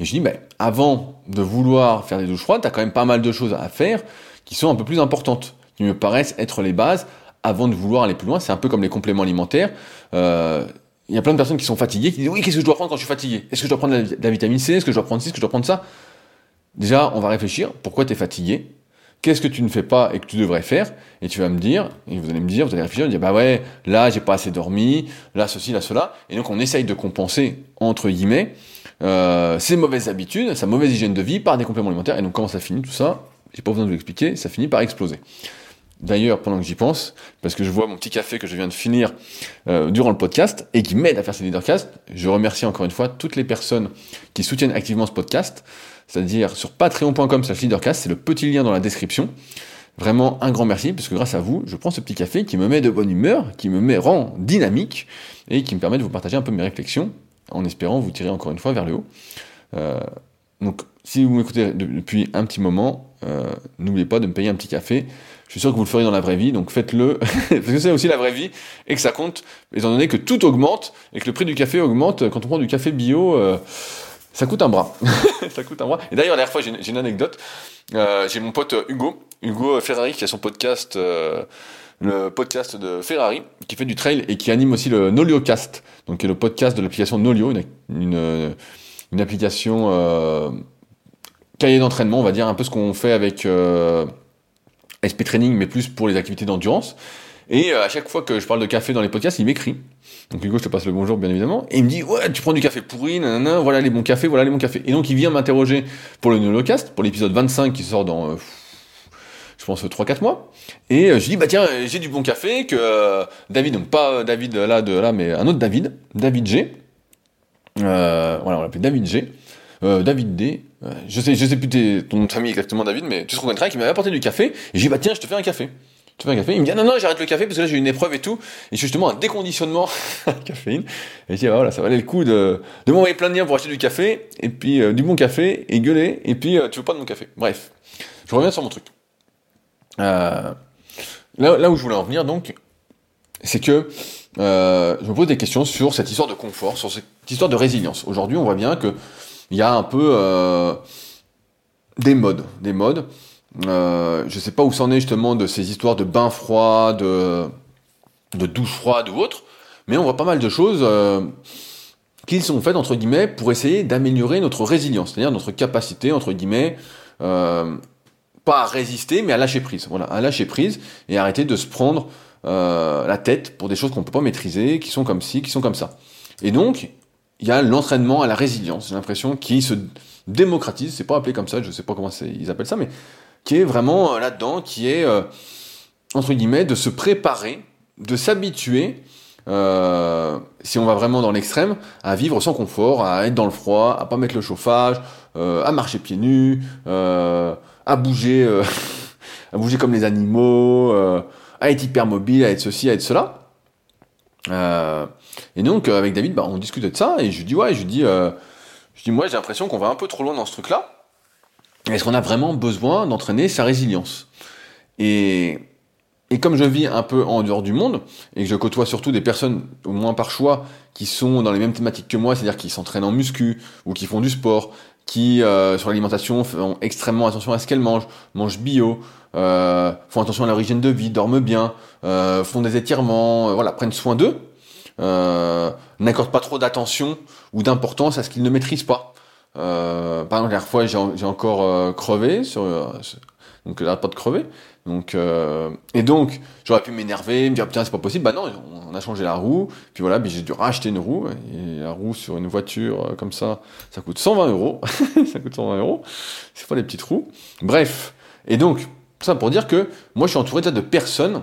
Et je dis, bah, avant de vouloir faire des douches froides, t'as quand même pas mal de choses à faire qui sont un peu plus importantes, qui me paraissent être les bases avant de vouloir aller plus loin. C'est un peu comme les compléments alimentaires. Euh, il y a plein de personnes qui sont fatiguées, qui disent oui, qu'est-ce que je dois prendre quand je suis fatigué? Est-ce que je dois prendre de la, vitamine C? Est-ce que je dois prendre ci? Est-ce que je dois prendre ça? Déjà, on va réfléchir. Pourquoi tu es fatigué? Qu'est-ce que tu ne fais pas et que tu devrais faire? Et tu vas me dire, et vous allez me dire, vous allez réfléchir, vous dire bah ouais, là j'ai pas assez dormi, là ceci, là cela. Et donc on essaye de compenser entre guillemets euh, ces mauvaises habitudes, sa mauvaise hygiène de vie par des compléments alimentaires. Et donc comment ça finit tout ça? J'ai pas besoin de vous l'expliquer, ça finit par exploser. D'ailleurs, pendant que j'y pense, parce que je vois mon petit café que je viens de finir euh, durant le podcast et qui m'aide à faire ces leadercasts, je remercie encore une fois toutes les personnes qui soutiennent activement ce podcast, c'est-à-dire sur patreon.com slash leadercast, c'est le petit lien dans la description. Vraiment un grand merci, parce que grâce à vous, je prends ce petit café qui me met de bonne humeur, qui me met, rend dynamique, et qui me permet de vous partager un peu mes réflexions, en espérant vous tirer encore une fois vers le haut. Euh, donc, si vous m'écoutez depuis un petit moment, euh, n'oubliez pas de me payer un petit café. Je suis sûr que vous le ferez dans la vraie vie, donc faites-le, parce que c'est aussi la vraie vie, et que ça compte, étant donné que tout augmente, et que le prix du café augmente, quand on prend du café bio, euh, ça coûte un bras. ça coûte un bras. Et d'ailleurs, la dernière fois, j'ai une anecdote, euh, j'ai mon pote Hugo, Hugo Ferrari, qui a son podcast, euh, le podcast de Ferrari, qui fait du trail, et qui anime aussi le NolioCast, donc qui est le podcast de l'application Nolio, une, une, une application euh, cahier d'entraînement, on va dire, un peu ce qu'on fait avec... Euh, SP Training, mais plus pour les activités d'endurance. Et euh, à chaque fois que je parle de café dans les podcasts, il m'écrit. Donc Hugo, je te passe le bonjour, bien évidemment. Et il me dit, ouais, tu prends du café pourri, nanana, voilà les bons cafés, voilà les bons cafés. Et donc il vient m'interroger pour le Nolocast, pour l'épisode 25 qui sort dans, euh, je pense, 3-4 mois. Et je dis, bah tiens, j'ai du bon café que David, donc pas David là, de là, mais un autre David, David G. voilà, on l'appelle David G. David D. je sais, je sais plus ton nom de famille exactement, David, mais tu te reconnaîtras, qui m'avait apporté du café. Et j'ai dit, bah tiens, je te fais un café. Tu fais un café Il me dit, ah, non, non, j'arrête le café parce que là j'ai une épreuve et tout. Et justement un déconditionnement à caféine. Et je dis, ah, voilà, ça valait le coup de, de m'envoyer plein de liens pour acheter du café, et puis euh, du bon café, et gueuler, et puis euh, tu veux pas de mon café. Bref. Je reviens sur mon truc. Euh, là, là où je voulais en venir, donc, c'est que euh, je me pose des questions sur cette histoire de confort, sur cette histoire de résilience. Aujourd'hui, on voit bien que il y a un peu euh, des modes, des modes. Euh, sais pas où c'en est justement de ces histoires de bain froid, de, de douche froide ou autre, mais on voit pas mal de choses euh, qui sont faites entre guillemets pour essayer d'améliorer notre résilience, c'est-à-dire notre capacité entre guillemets pas à résister, mais à lâcher prise. Voilà, à lâcher prise et arrêter de se prendre la tête pour des choses qu'on peut pas maîtriser, qui sont comme ci, qui sont comme ça. Et donc, il y a l'entraînement à la résilience, j'ai l'impression, qui se démocratise, c'est pas appelé comme ça, je sais pas comment ils appellent ça, mais qui est vraiment euh, là-dedans, qui est, euh, entre guillemets, de se préparer, de s'habituer, euh, si on va vraiment dans l'extrême, à vivre sans confort, à être dans le froid, à pas mettre le chauffage, à marcher pieds nus, à bouger, à bouger comme les animaux, à être hyper mobile, à être ceci, à être cela. Et donc, euh, avec David, bah, on discutait de ça, et je lui dis, ouais, je lui dis, euh, je dis, moi, j'ai l'impression qu'on va un peu trop loin dans ce truc-là. Est-ce qu'on a vraiment besoin d'entraîner sa résilience? Et, et comme je vis un peu en dehors du monde, et que je côtoie surtout des personnes, au moins par choix, qui sont dans les mêmes thématiques que moi, c'est-à-dire qui s'entraînent en muscu, ou qui font du sport, qui, euh, sur l'alimentation, font extrêmement attention à ce qu'elles mangent, mangent bio, font attention à leur hygiène de vie, dorment bien, font des étirements, voilà, prennent soin d'eux, euh, n'accorde pas trop d'attention ou d'importance à ce qu'il ne maîtrise pas. Euh, par exemple, la dernière fois, j'ai encore euh, crevé, sur, euh, donc j'arrête pas de crever. Donc, et donc, j'aurais pu m'énerver, me dire putain c'est pas possible. Bah non, on a changé la roue. Puis voilà, j'ai dû racheter une roue. Et la roue sur une voiture comme ça, ça coûte 120 euros. ça coûte 120 euros. C'est pas des petites roues. Bref. Et donc, ça pour dire que moi je suis entouré de personnes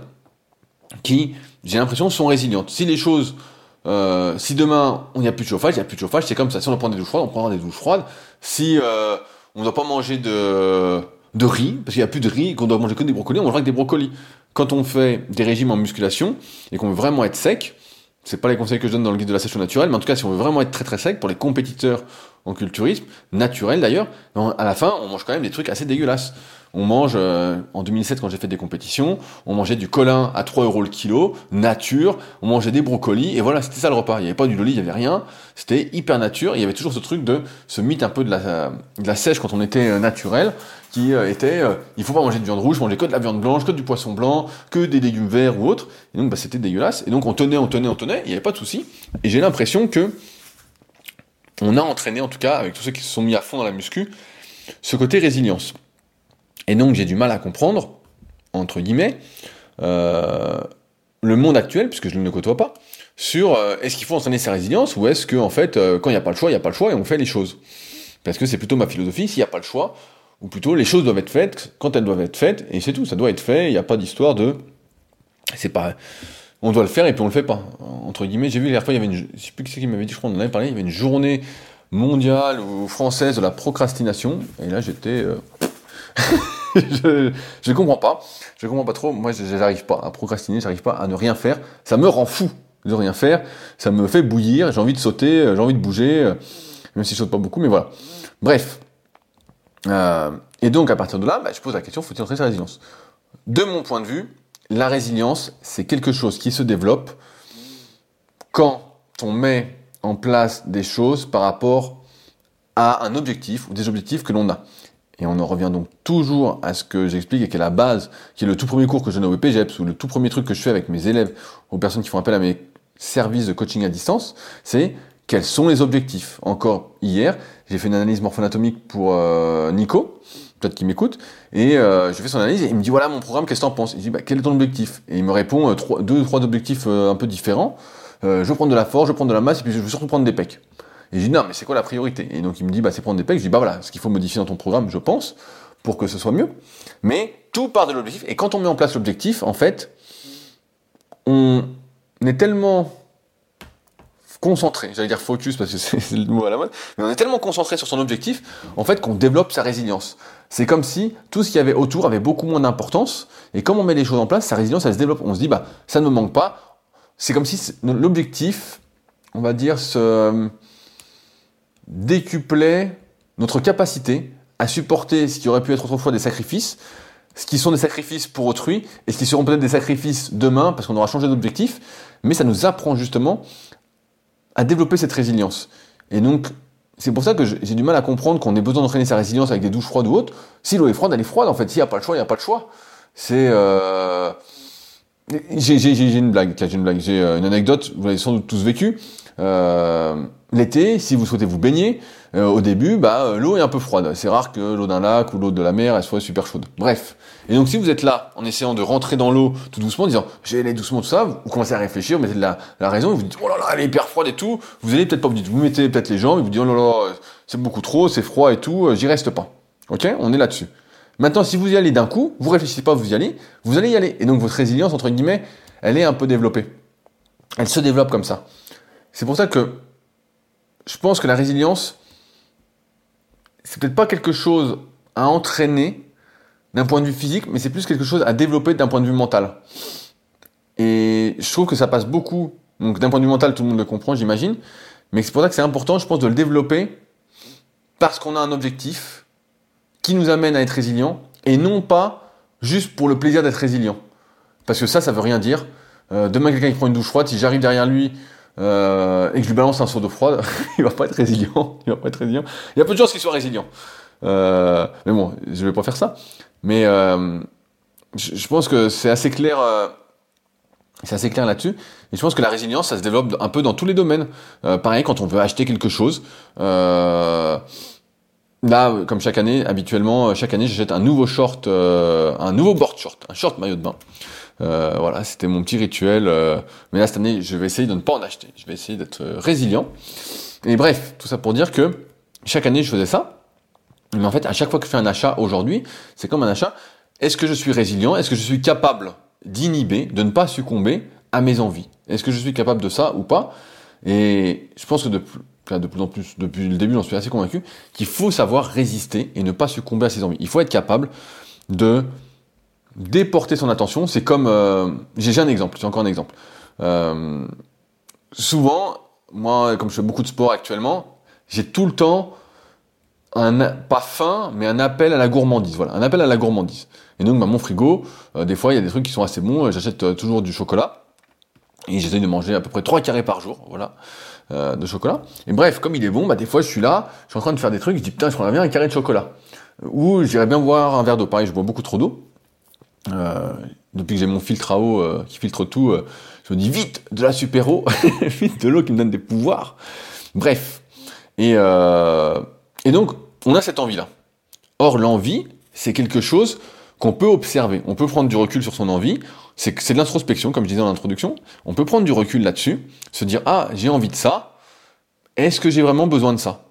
qui j'ai l'impression, sont résilientes. Si les choses euh, si demain on n'y a plus de chauffage, il n'y a plus de chauffage, c'est comme ça. Si on prendre des douches froides, on prendra des douches froides. Si euh, on ne doit pas manger de, de riz, parce qu'il n'y a plus de riz, qu'on doit manger que des brocolis, on mangera que des brocolis. Quand on fait des régimes en musculation et qu'on veut vraiment être sec, c'est pas les conseils que je donne dans le guide de la sèche naturelle, mais en tout cas, si on veut vraiment être très très sec, pour les compétiteurs en culturisme, naturel d'ailleurs, à la fin, on mange quand même des trucs assez dégueulasses. On mange, euh, en 2007 quand j'ai fait des compétitions, on mangeait du colin à 3 euros le kilo, nature, on mangeait des brocolis, et voilà, c'était ça le repas. Il n'y avait pas du loli, il n'y avait rien, c'était hyper nature, il y avait toujours ce truc de, ce mythe un peu de la, de sèche quand on était euh, naturel, qui euh, était, il faut pas manger de viande rouge, manger que de la viande blanche, que du poisson blanc, que des légumes verts ou autres, et donc bah, c'était dégueulasse, et donc on tenait, on tenait, on tenait, il n'y avait pas de souci, et j'ai l'impression que, on a entraîné, en tout cas, avec tous ceux qui se sont mis à fond dans la muscu, ce côté résilience. Et donc j'ai du mal à comprendre, entre guillemets, euh, le monde actuel, puisque je ne le côtoie pas, sur euh, est-ce qu'il faut entraîner sa résilience ou est-ce que en fait, euh, quand il n'y a pas le choix, il n'y a pas le choix et on fait les choses? Parce que c'est plutôt ma philosophie, s'il n'y a pas le choix, ou plutôt les choses doivent être faites quand elles doivent être faites, et c'est tout, ça doit être fait, il n'y a pas d'histoire de... C'est pas... On doit le faire et puis on le fait pas. Entre guillemets, j'ai vu la dernière fois, il y avait une... Je sais plus qui c'est qui m'avait dit, je crois, on en avait parlé, il y avait une journée mondiale ou française de la procrastination, et là j'étais... je, je comprends pas. Je comprends pas trop. Moi, j'arrive pas à procrastiner, j'arrive pas à ne rien faire. Ça me rend fou de rien faire. Ça me fait bouillir. J'ai envie de sauter, euh, j'ai envie de bouger, euh, même si je saute pas beaucoup, mais voilà. Bref. Euh, et donc, à partir de là, bah, je pose la question faut-il entraîner sa résilience? De mon point de vue, la résilience, c'est quelque chose qui se développe quand on met en place des choses par rapport à un objectif ou des objectifs que l'on a. Et on en revient donc toujours à ce que j'explique et qui est la base, qui est le tout premier cours que je donne au EPGEPS ou le tout premier truc que je fais avec mes élèves, aux personnes qui font appel à mes services de coaching à distance, c'est quels sont les objectifs. Encore hier, j'ai fait une analyse morpho-anatomique pour euh, Nico, peut-être qu'il m'écoute, et euh, je fais son analyse et il me dit voilà mon programme, qu'est-ce que t'en penses? Il dit bah, quel est ton objectif? Et il me répond euh, deux ou trois objectifs un peu différents. je veux prendre de la force, je veux prendre de la masse et puis je veux surtout prendre des pecs. Et je dis non, mais c'est quoi la priorité? Et donc il me dit bah c'est prendre des pecs. Je dis bah voilà, ce qu'il faut modifier dans ton programme, je pense, pour que ce soit mieux. Mais tout part de l'objectif. Et quand on met en place l'objectif, en fait, on est tellement concentré, j'allais dire focus parce que c'est le mot à la mode, mais on est tellement concentré sur son objectif, en fait, qu'on développe sa résilience. C'est comme si tout ce qu'il y avait autour avait beaucoup moins d'importance, et comme on met les choses en place, sa résilience, elle se développe. On se dit, bah, ça ne me manque pas. C'est comme si l'objectif, on va dire, se, décuplait notre capacité à supporter ce qui aurait pu être autrefois des sacrifices, ce qui sont des sacrifices pour autrui, et ce qui seront peut-être des sacrifices demain, parce qu'on aura changé d'objectif, mais ça nous apprend justement à développer cette résilience. Et donc, c'est pour ça que j'ai du mal à comprendre qu'on ait besoin d'entraîner sa résilience avec des douches froides ou autres. Si l'eau est froide, elle est froide, en fait. S'il n'y a pas le choix, il n'y a pas le choix. C'est... Euh... J'ai une blague, j'ai une blague, j'ai euh, une anecdote, vous l'avez sans doute tous vécu. Euh, L'été, si vous souhaitez vous baigner, euh, au début, bah, euh, l'eau est un peu froide. C'est rare que l'eau d'un lac ou l'eau de la mer, elle soit super chaude. Bref. Et donc, si vous êtes là, en essayant de rentrer dans l'eau tout doucement, en disant, j'ai aller doucement, tout ça, vous commencez à réfléchir, vous mettez de la, raison, vous dites, oh là là, elle est hyper froide et tout. Vous allez peut-être pas vous dites, vous mettez peut-être les jambes, et vous dites, oh là là, c'est beaucoup trop, c'est froid et tout, euh, j'y reste pas. Ok? On est là-dessus. Maintenant, si vous y allez d'un coup, vous réfléchissez pas, vous y allez, vous allez y aller. Et donc, votre résilience, entre guillemets, elle est un peu développée. Elle se développe comme ça. C'est pour ça que je pense que la résilience, c'est peut-être pas quelque chose à entraîner d'un point de vue physique, mais c'est plus quelque chose à développer d'un point de vue mental. Et je trouve que ça passe beaucoup. Donc d'un point de vue mental, tout le monde le comprend, j'imagine. Mais c'est pour ça que c'est important, je pense, de le développer parce qu'on a un objectif qui nous amène à être résilient et non pas juste pour le plaisir d'être résilient. Parce que ça, ça veut rien dire. Euh, demain, quelqu'un qui prend une douche froide, si j'arrive derrière lui euh, et que je lui balance un seau d'eau froide, il va pas être résilient. Il va pas être résilient. Il y a peu de chances qu'il soit résilient. Euh, mais bon, je vais pas faire ça. Mais euh, je, je, pense que c'est assez clair. C'est assez clair là-dessus. Et je pense que la résilience, ça se développe un peu dans tous les domaines. Pareil, quand on veut acheter quelque chose. là, comme chaque année, habituellement, chaque année, j'achète un nouveau short, un nouveau board short, un short maillot de bain. Euh, voilà, c'était mon petit rituel. Euh, mais là, cette année, je vais essayer de ne pas en acheter. Je vais essayer d'être euh, résilient. Et bref, tout ça pour dire que chaque année, je faisais ça. Mais en fait, à chaque fois que je fais un achat aujourd'hui, c'est comme un achat. Est-ce que je suis résilient? Est-ce que je suis capable d'inhiber, de ne pas succomber à mes envies? Est-ce que je suis capable de ça ou pas? Et je pense que de, de plus en plus, depuis le début, j'en suis assez convaincu, qu'il faut savoir résister et ne pas succomber à ses envies. Il faut être capable de déporter son attention. C'est comme, euh, j'ai un exemple, j'ai encore un exemple. Euh, souvent, moi, comme je fais beaucoup de sport actuellement, j'ai tout le temps un, pas faim, mais un appel à la gourmandise. Voilà, un appel à la gourmandise. Et donc, bah, mon frigo, euh, des fois, il y a des trucs qui sont assez bons. J'achète toujours du chocolat. Et j'essaie de manger à peu près 3 carrés par jour, voilà, de chocolat. Et bref, comme il est bon, bah, des fois, je suis là, je suis en train de faire des trucs, je dis, putain, je prendrais bien un carré de chocolat. Ou j'irais bien boire un verre d'eau. Pareil, je bois beaucoup trop d'eau. Euh, depuis que j'ai mon filtre à eau euh, qui filtre tout, euh, je me dis vite de la super eau, vite de l'eau qui me donne des pouvoirs. Bref. Et, et donc, on a cette envie-là. Or, l'envie, c'est quelque chose qu'on peut observer. On peut prendre du recul sur son envie. C'est de l'introspection, comme je disais en introduction. On peut prendre du recul là-dessus, se dire ah j'ai envie de ça. Est-ce que j'ai vraiment besoin de ça?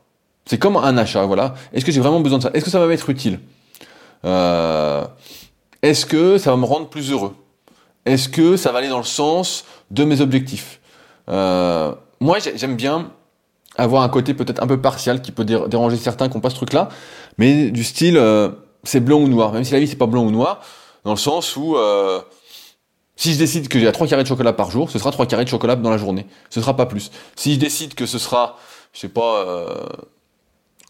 C'est comme un achat, voilà. Est-ce que j'ai vraiment besoin de ça? Est-ce que ça va m'être utile? Est-ce que ça va me rendre plus heureux? Est-ce que ça va aller dans le sens de mes objectifs? Euh, Moi, j'aime bien avoir un côté peut-être un peu partial qui peut déranger certains qui n'ont pas ce truc-là, mais du style euh, c'est blanc ou noir, même si la vie c'est pas blanc ou noir, dans le sens où euh, si je décide que j'ai trois carrés de chocolat par jour, ce sera trois carrés de chocolat dans la journée, ce sera pas plus. Si je décide que ce sera, je sais pas,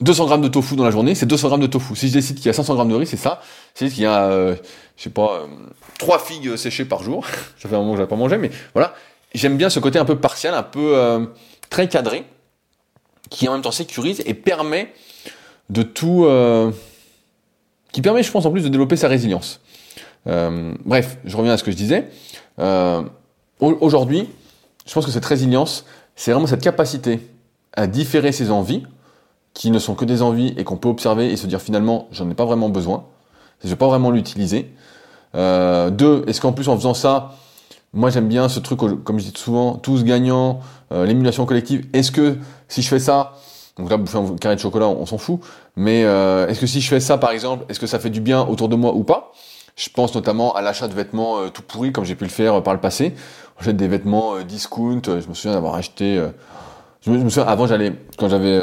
200 grammes de tofu dans la journée, c'est 200 grammes de tofu. Si je décide qu'il y a 500 grammes de riz, c'est ça. Si je qu'il y a, euh, je sais pas, euh, trois figues séchées par jour, ça fait un moment que je pas mangé, mais voilà. J'aime bien ce côté un peu partiel, un peu euh, très cadré, qui en même temps sécurise et permet de tout, qui permet, je pense, en plus de développer sa résilience. bref, je reviens à ce que je disais. Aujourd'hui, je pense que cette résilience, c'est vraiment cette capacité à différer ses envies qui ne sont que des envies et qu'on peut observer et se dire finalement j'en ai pas vraiment besoin, je vais pas vraiment l'utiliser. Euh, deux, est-ce qu'en plus en faisant ça, moi j'aime bien ce truc, comme je dis souvent, tous gagnants, euh, l'émulation collective. Est-ce que si je fais ça, donc là bouffer un carré de chocolat, on, s'en fout, mais euh, est-ce que si je fais ça par exemple, est-ce que ça fait du bien autour de moi ou pas? Je pense notamment à l'achat de vêtements euh, tout pourris comme j'ai pu le faire par le passé. J'achète des vêtements discount, je me souviens d'avoir acheté... je me souviens, avant j'allais, quand j'avais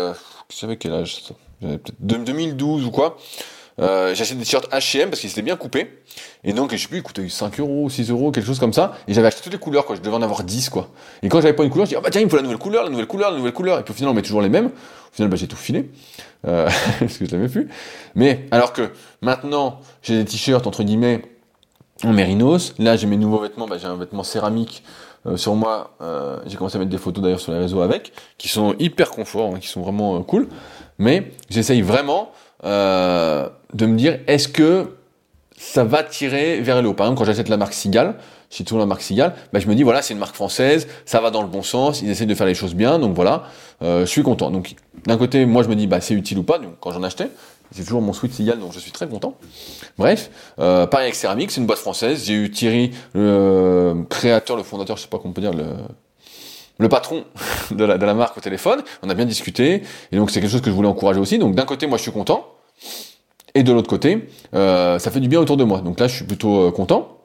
j'avais quel âge ça J'avais peut-être 2012 ou quoi. Euh, j'ai des t-shirts H&M parce qu'ils étaient bien coupés. Et donc, je sais plus, ils coûtaient 5 euros, 6 euros, quelque chose comme ça. Et j'avais acheté toutes les couleurs, quoi. Je devais en avoir 10, quoi. Et quand j'avais pas une couleur, je dis, ah bah tiens, il me faut la nouvelle couleur, la nouvelle couleur, la nouvelle couleur. Et puis au final, on met toujours les mêmes. Au final, bah, j'ai tout filé. Euh, parce que je l'avais plus. Mais, alors que maintenant, j'ai des t-shirts, entre guillemets, en mérinos. Là, j'ai mes nouveaux vêtements, bah, j'ai un vêtement céramique euh, sur moi. Euh, j'ai commencé à mettre des photos d'ailleurs sur les réseaux avec, qui sont hyper confort, hein, qui sont vraiment euh, cool. Mais j'essaye vraiment de me dire, est-ce que ça va tirer vers le haut? Par exemple, quand j'achète la marque Sigal, je toujours la marque Sigal, bah, je me dis voilà, c'est une marque française, ça va dans le bon sens, ils essayent de faire les choses bien, donc voilà, je suis content. Donc d'un côté, moi je me dis bah c'est utile ou pas, donc, quand j'en achetais, c'est toujours mon sweat Sigal, donc je suis très content. Bref, euh, pareil avec Céramique, c'est une boîte française. J'ai eu Thierry, le créateur, le fondateur, je sais pas comment on peut dire, le, le patron de la, de la marque au téléphone. On a bien discuté, et donc c'est quelque chose que je voulais encourager aussi. Donc d'un côté, moi je suis content, et de l'autre côté, euh, ça fait du bien autour de moi. Donc là, je suis plutôt euh, content.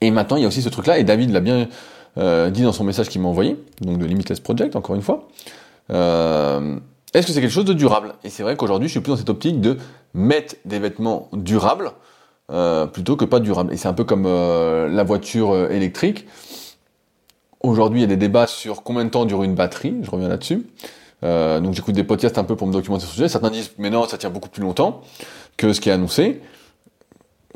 Et maintenant, il y a aussi ce truc-là, et David l'a bien euh, dit dans son message qu'il m'a envoyé, donc de Limitless Project, encore une fois. Euh, est-ce que c'est quelque chose de durable? Et c'est vrai qu'aujourd'hui, je suis plus dans cette optique de mettre des vêtements durables euh, plutôt que pas durables. Et c'est un peu comme euh, la voiture euh, électrique. Aujourd'hui, il y a des débats sur combien de temps dure une batterie. Je reviens là-dessus. donc j'écoute des podcasts un peu pour me documenter sur ce sujet. Certains disent, mais non, ça tient beaucoup plus longtemps que ce qui est annoncé.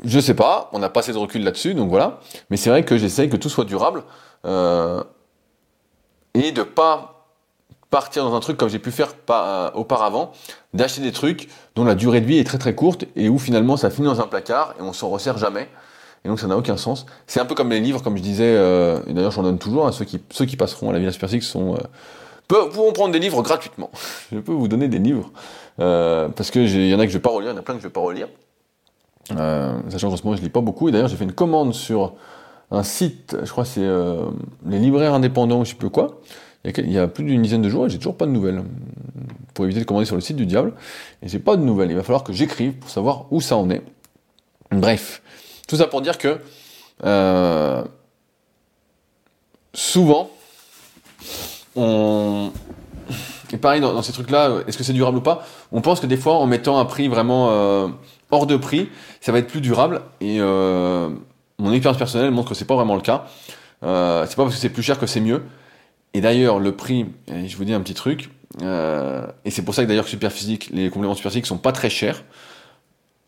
Je sais pas, on n'a pas assez de recul là-dessus, donc voilà. Mais c'est vrai que j'essaye que tout soit durable et de pas partir dans un truc comme j'ai pu faire euh, auparavant, d'acheter des trucs dont la durée de vie est très très courte et où finalement ça finit dans un placard et on s'en resserre jamais. Et donc ça n'a aucun sens. C'est un peu comme les livres, comme je disais, euh, et d'ailleurs j'en donne toujours à ceux qui, ceux qui passeront à la Villa Supersix sont, euh, pourront prendre des livres gratuitement. je peux vous donner des livres, euh, parce que il y en a que je vais pas relire, il y en a plein que je vais pas relire. Sachant qu'en ce moment je lis pas beaucoup, et d'ailleurs j'ai fait une commande sur un site, je crois c'est les libraires indépendants, je sais plus quoi, il y a plus d'une dizaine de jours et j'ai toujours pas de nouvelles. Pour éviter de commander sur le site du diable. Et j'ai pas de nouvelles. Il va falloir que j'écrive pour savoir où ça en est. Bref. Tout ça pour dire que euh, souvent, on. Et pareil, dans, ces trucs-là, est-ce que c'est durable ou pas? On pense que des fois, en mettant un prix vraiment euh, hors de prix, ça va être plus durable. Et euh, mon expérience personnelle montre que c'est pas vraiment le cas. C'est pas parce que c'est plus cher que c'est mieux. Et d'ailleurs, le prix, je vous dis un petit truc, euh, et c'est pour ça que d'ailleurs Superphysique, les compléments Superphysique sont pas très chers.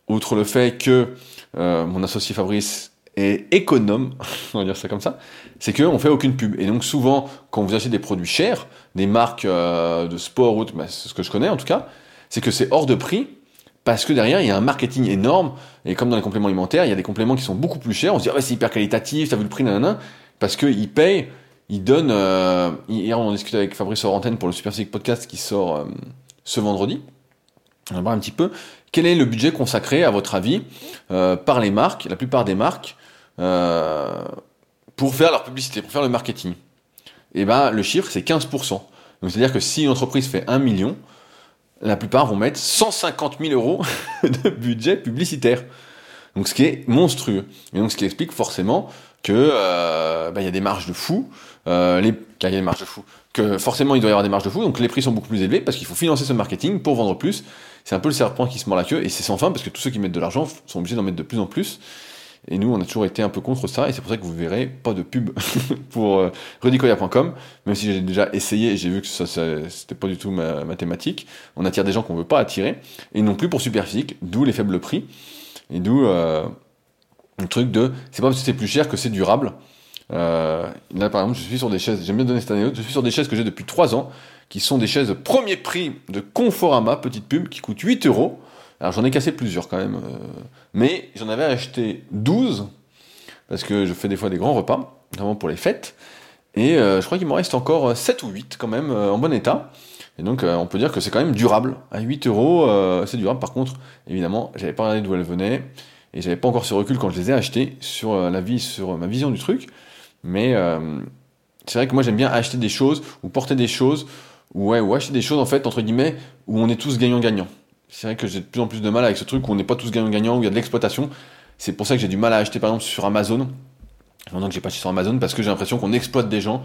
Outre le fait que euh, mon associé Fabrice est économe, on va dire ça comme ça, c'est qu'on fait aucune pub. Et donc souvent, quand vous achetez des produits chers, des marques euh, de sport ou bah, c'est ce que je connais en tout cas, c'est que c'est hors de prix parce que derrière il y a un marketing énorme et comme dans les compléments alimentaires, il y a des compléments qui sont beaucoup plus chers. On se dit ah c'est hyper qualitatif, t'as vu le prix, nanana, parce qu'ils payent il donne. Euh, hier, on en discutait avec Fabrice Orantène pour le Super Physique Podcast qui sort euh, ce vendredi. On va voir un petit peu. Quel est le budget consacré, à votre avis, euh, par les marques, la plupart des marques, pour faire leur publicité, pour faire le marketing Et eh ben, le chiffre, c'est 15%. Donc, c'est-à-dire que si une entreprise fait 1 million, la plupart vont mettre 150 000 euros de budget publicitaire. Donc, ce qui est monstrueux. Et donc, ce qui explique forcément que bah, il y a des marges de fou. Euh, les, y a des marges de fou, que forcément il doit y avoir des marges de fou, donc les prix sont beaucoup plus élevés parce qu'il faut financer ce marketing pour vendre plus. C'est un peu le serpent qui se mord la queue et c'est sans fin parce que tous ceux qui mettent de l'argent sont obligés d'en mettre de plus en plus. Et nous, on a toujours été un peu contre ça, et c'est pour ça que vous verrez pas de pub pour euh, rudicoya.com, même si j'ai déjà essayé et j'ai vu que ça, c'était pas du tout ma, thématique. On attire des gens qu'on veut pas attirer, et non plus pour Superphysique, d'où les faibles prix, et d'où euh, le truc de, c'est pas parce que c'est plus cher que c'est durable. Euh, là, par exemple, je suis sur des chaises, j'aime bien donner cette anecdote, je suis sur des chaises que j'ai depuis 3 ans, qui sont des chaises premier prix de Conforama, petite pub, qui coûtent 8 euros. Alors j'en ai cassé plusieurs quand même, euh, mais j'en avais acheté 12, parce que je fais des fois des grands repas, notamment pour les fêtes, et euh, je crois qu'il m'en reste encore 7 ou 8 quand même en bon état. Et donc on peut dire que c'est quand même durable. À 8 euros, c'est durable. Par contre, évidemment, j'avais pas regardé d'où elles venaient, et j'avais pas encore ce recul quand je les ai achetés sur la vie, sur ma vision du truc. Mais euh, c'est vrai que moi j'aime bien acheter des choses ou porter des choses ou, ouais, ou acheter des choses en fait entre guillemets où on est tous gagnant-gagnant. C'est vrai que j'ai de plus en plus de mal avec ce truc où on n'est pas tous gagnant-gagnant, où il y a de l'exploitation. C'est pour ça que j'ai du mal à acheter par exemple sur Amazon. Maintenant que j'ai pas acheté sur Amazon parce que j'ai l'impression qu'on exploite des gens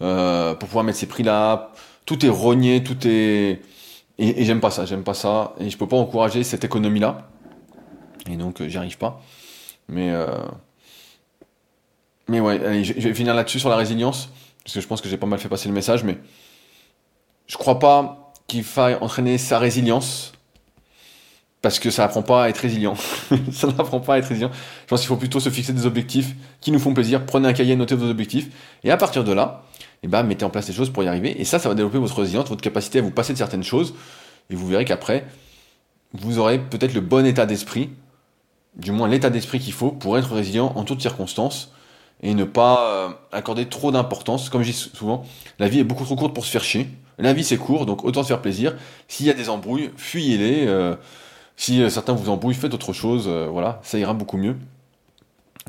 euh, pour pouvoir mettre ces prix-là. Tout est rogné, tout est et, j'aime pas ça, j'aime pas ça et je peux pas encourager cette économie-là. Et donc euh, j'y arrive pas. Mais euh, mais ouais, allez, je vais finir là-dessus sur la résilience, parce que je pense que j'ai pas mal fait passer le message, mais je crois pas qu'il faille entraîner sa résilience, parce que ça apprend pas à être résilient. ça n'apprend pas à être résilient. Je pense qu'il faut plutôt se fixer des objectifs qui nous font plaisir. Prenez un cahier, notez vos objectifs, et à partir de là, eh ben, mettez en place des choses pour y arriver. Et ça, ça va développer votre résilience, votre capacité à vous passer de certaines choses, et vous verrez qu'après, vous aurez peut-être le bon état d'esprit, du moins l'état d'esprit qu'il faut pour être résilient en toutes circonstances et ne pas euh, accorder trop d'importance. Comme je dis souvent, la vie est beaucoup trop courte pour se faire chier. La vie c'est court, donc autant se faire plaisir. S'il y a des embrouilles, fuyez-les. Euh, si euh, certains vous embrouillent, faites autre chose. voilà, ça ira beaucoup mieux.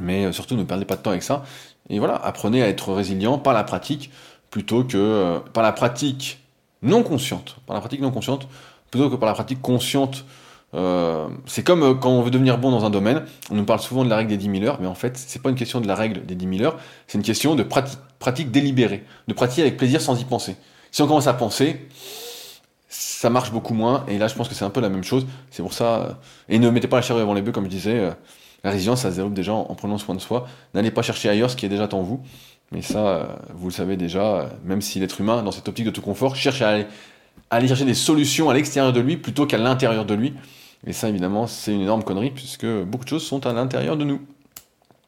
Mais surtout, ne perdez pas de temps avec ça. Et voilà, apprenez à être résilient par la pratique plutôt que par la pratique non consciente. Par la pratique non consciente plutôt que par la pratique consciente euh, c'est comme euh, quand on veut devenir bon dans un domaine, on nous parle souvent de la règle des 10 000 heures, mais en fait, c'est pas une question de la règle des 10 000 heures, c'est une question de pratique, pratique délibérée, de pratiquer avec plaisir sans y penser. Si on commence à penser, ça marche beaucoup moins, et là, je pense que c'est un peu la même chose. C'est pour ça, euh, et ne mettez pas la charrue avant les bœufs, comme je disais, la résilience, ça se développe déjà en, prenant soin de soi. N'allez pas chercher ailleurs ce qui est déjà en vous. Mais ça, vous le savez déjà, même si l'être humain, dans cette optique de tout confort, cherche à aller chercher des solutions à l'extérieur de lui plutôt qu'à l'intérieur de lui. Et ça, évidemment, c'est une énorme connerie puisque beaucoup de choses sont à l'intérieur de nous.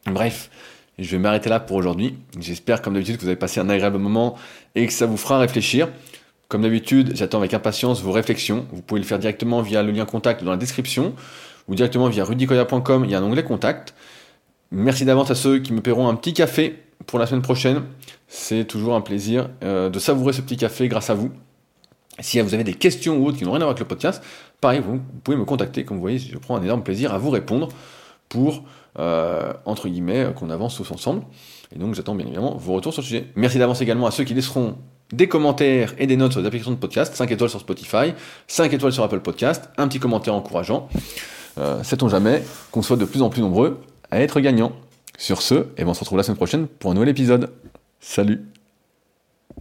Bref, je vais m'arrêter là pour aujourd'hui. J'espère, comme d'habitude, que vous avez passé un agréable moment et que ça vous fera réfléchir. Comme d'habitude, j'attends avec impatience vos réflexions. Vous pouvez le faire directement via le lien contact dans la description ou directement via rudicoya.com. Il y a un onglet contact. Merci d'avance à ceux qui me paieront un petit café pour la semaine prochaine. C'est toujours un plaisir euh, de savourer ce petit café grâce à vous. Si vous avez des questions ou autres qui n'ont rien à voir avec le podcast, pareil, vous, pouvez me contacter. Comme vous voyez, je prends un énorme plaisir à vous répondre pour, euh, entre guillemets, qu'on avance tous ensemble. Et donc, j'attends bien évidemment vos retours sur le sujet. Merci d'avance également à ceux qui laisseront des commentaires et des notes sur les applications de podcast, 5 étoiles sur Spotify, 5 étoiles sur Apple Podcast, un petit commentaire encourageant. Euh, Sait-on jamais qu'on soit de plus en plus nombreux à être gagnants? Sur ce, et eh ben, on se retrouve la semaine prochaine pour un nouvel épisode. Salut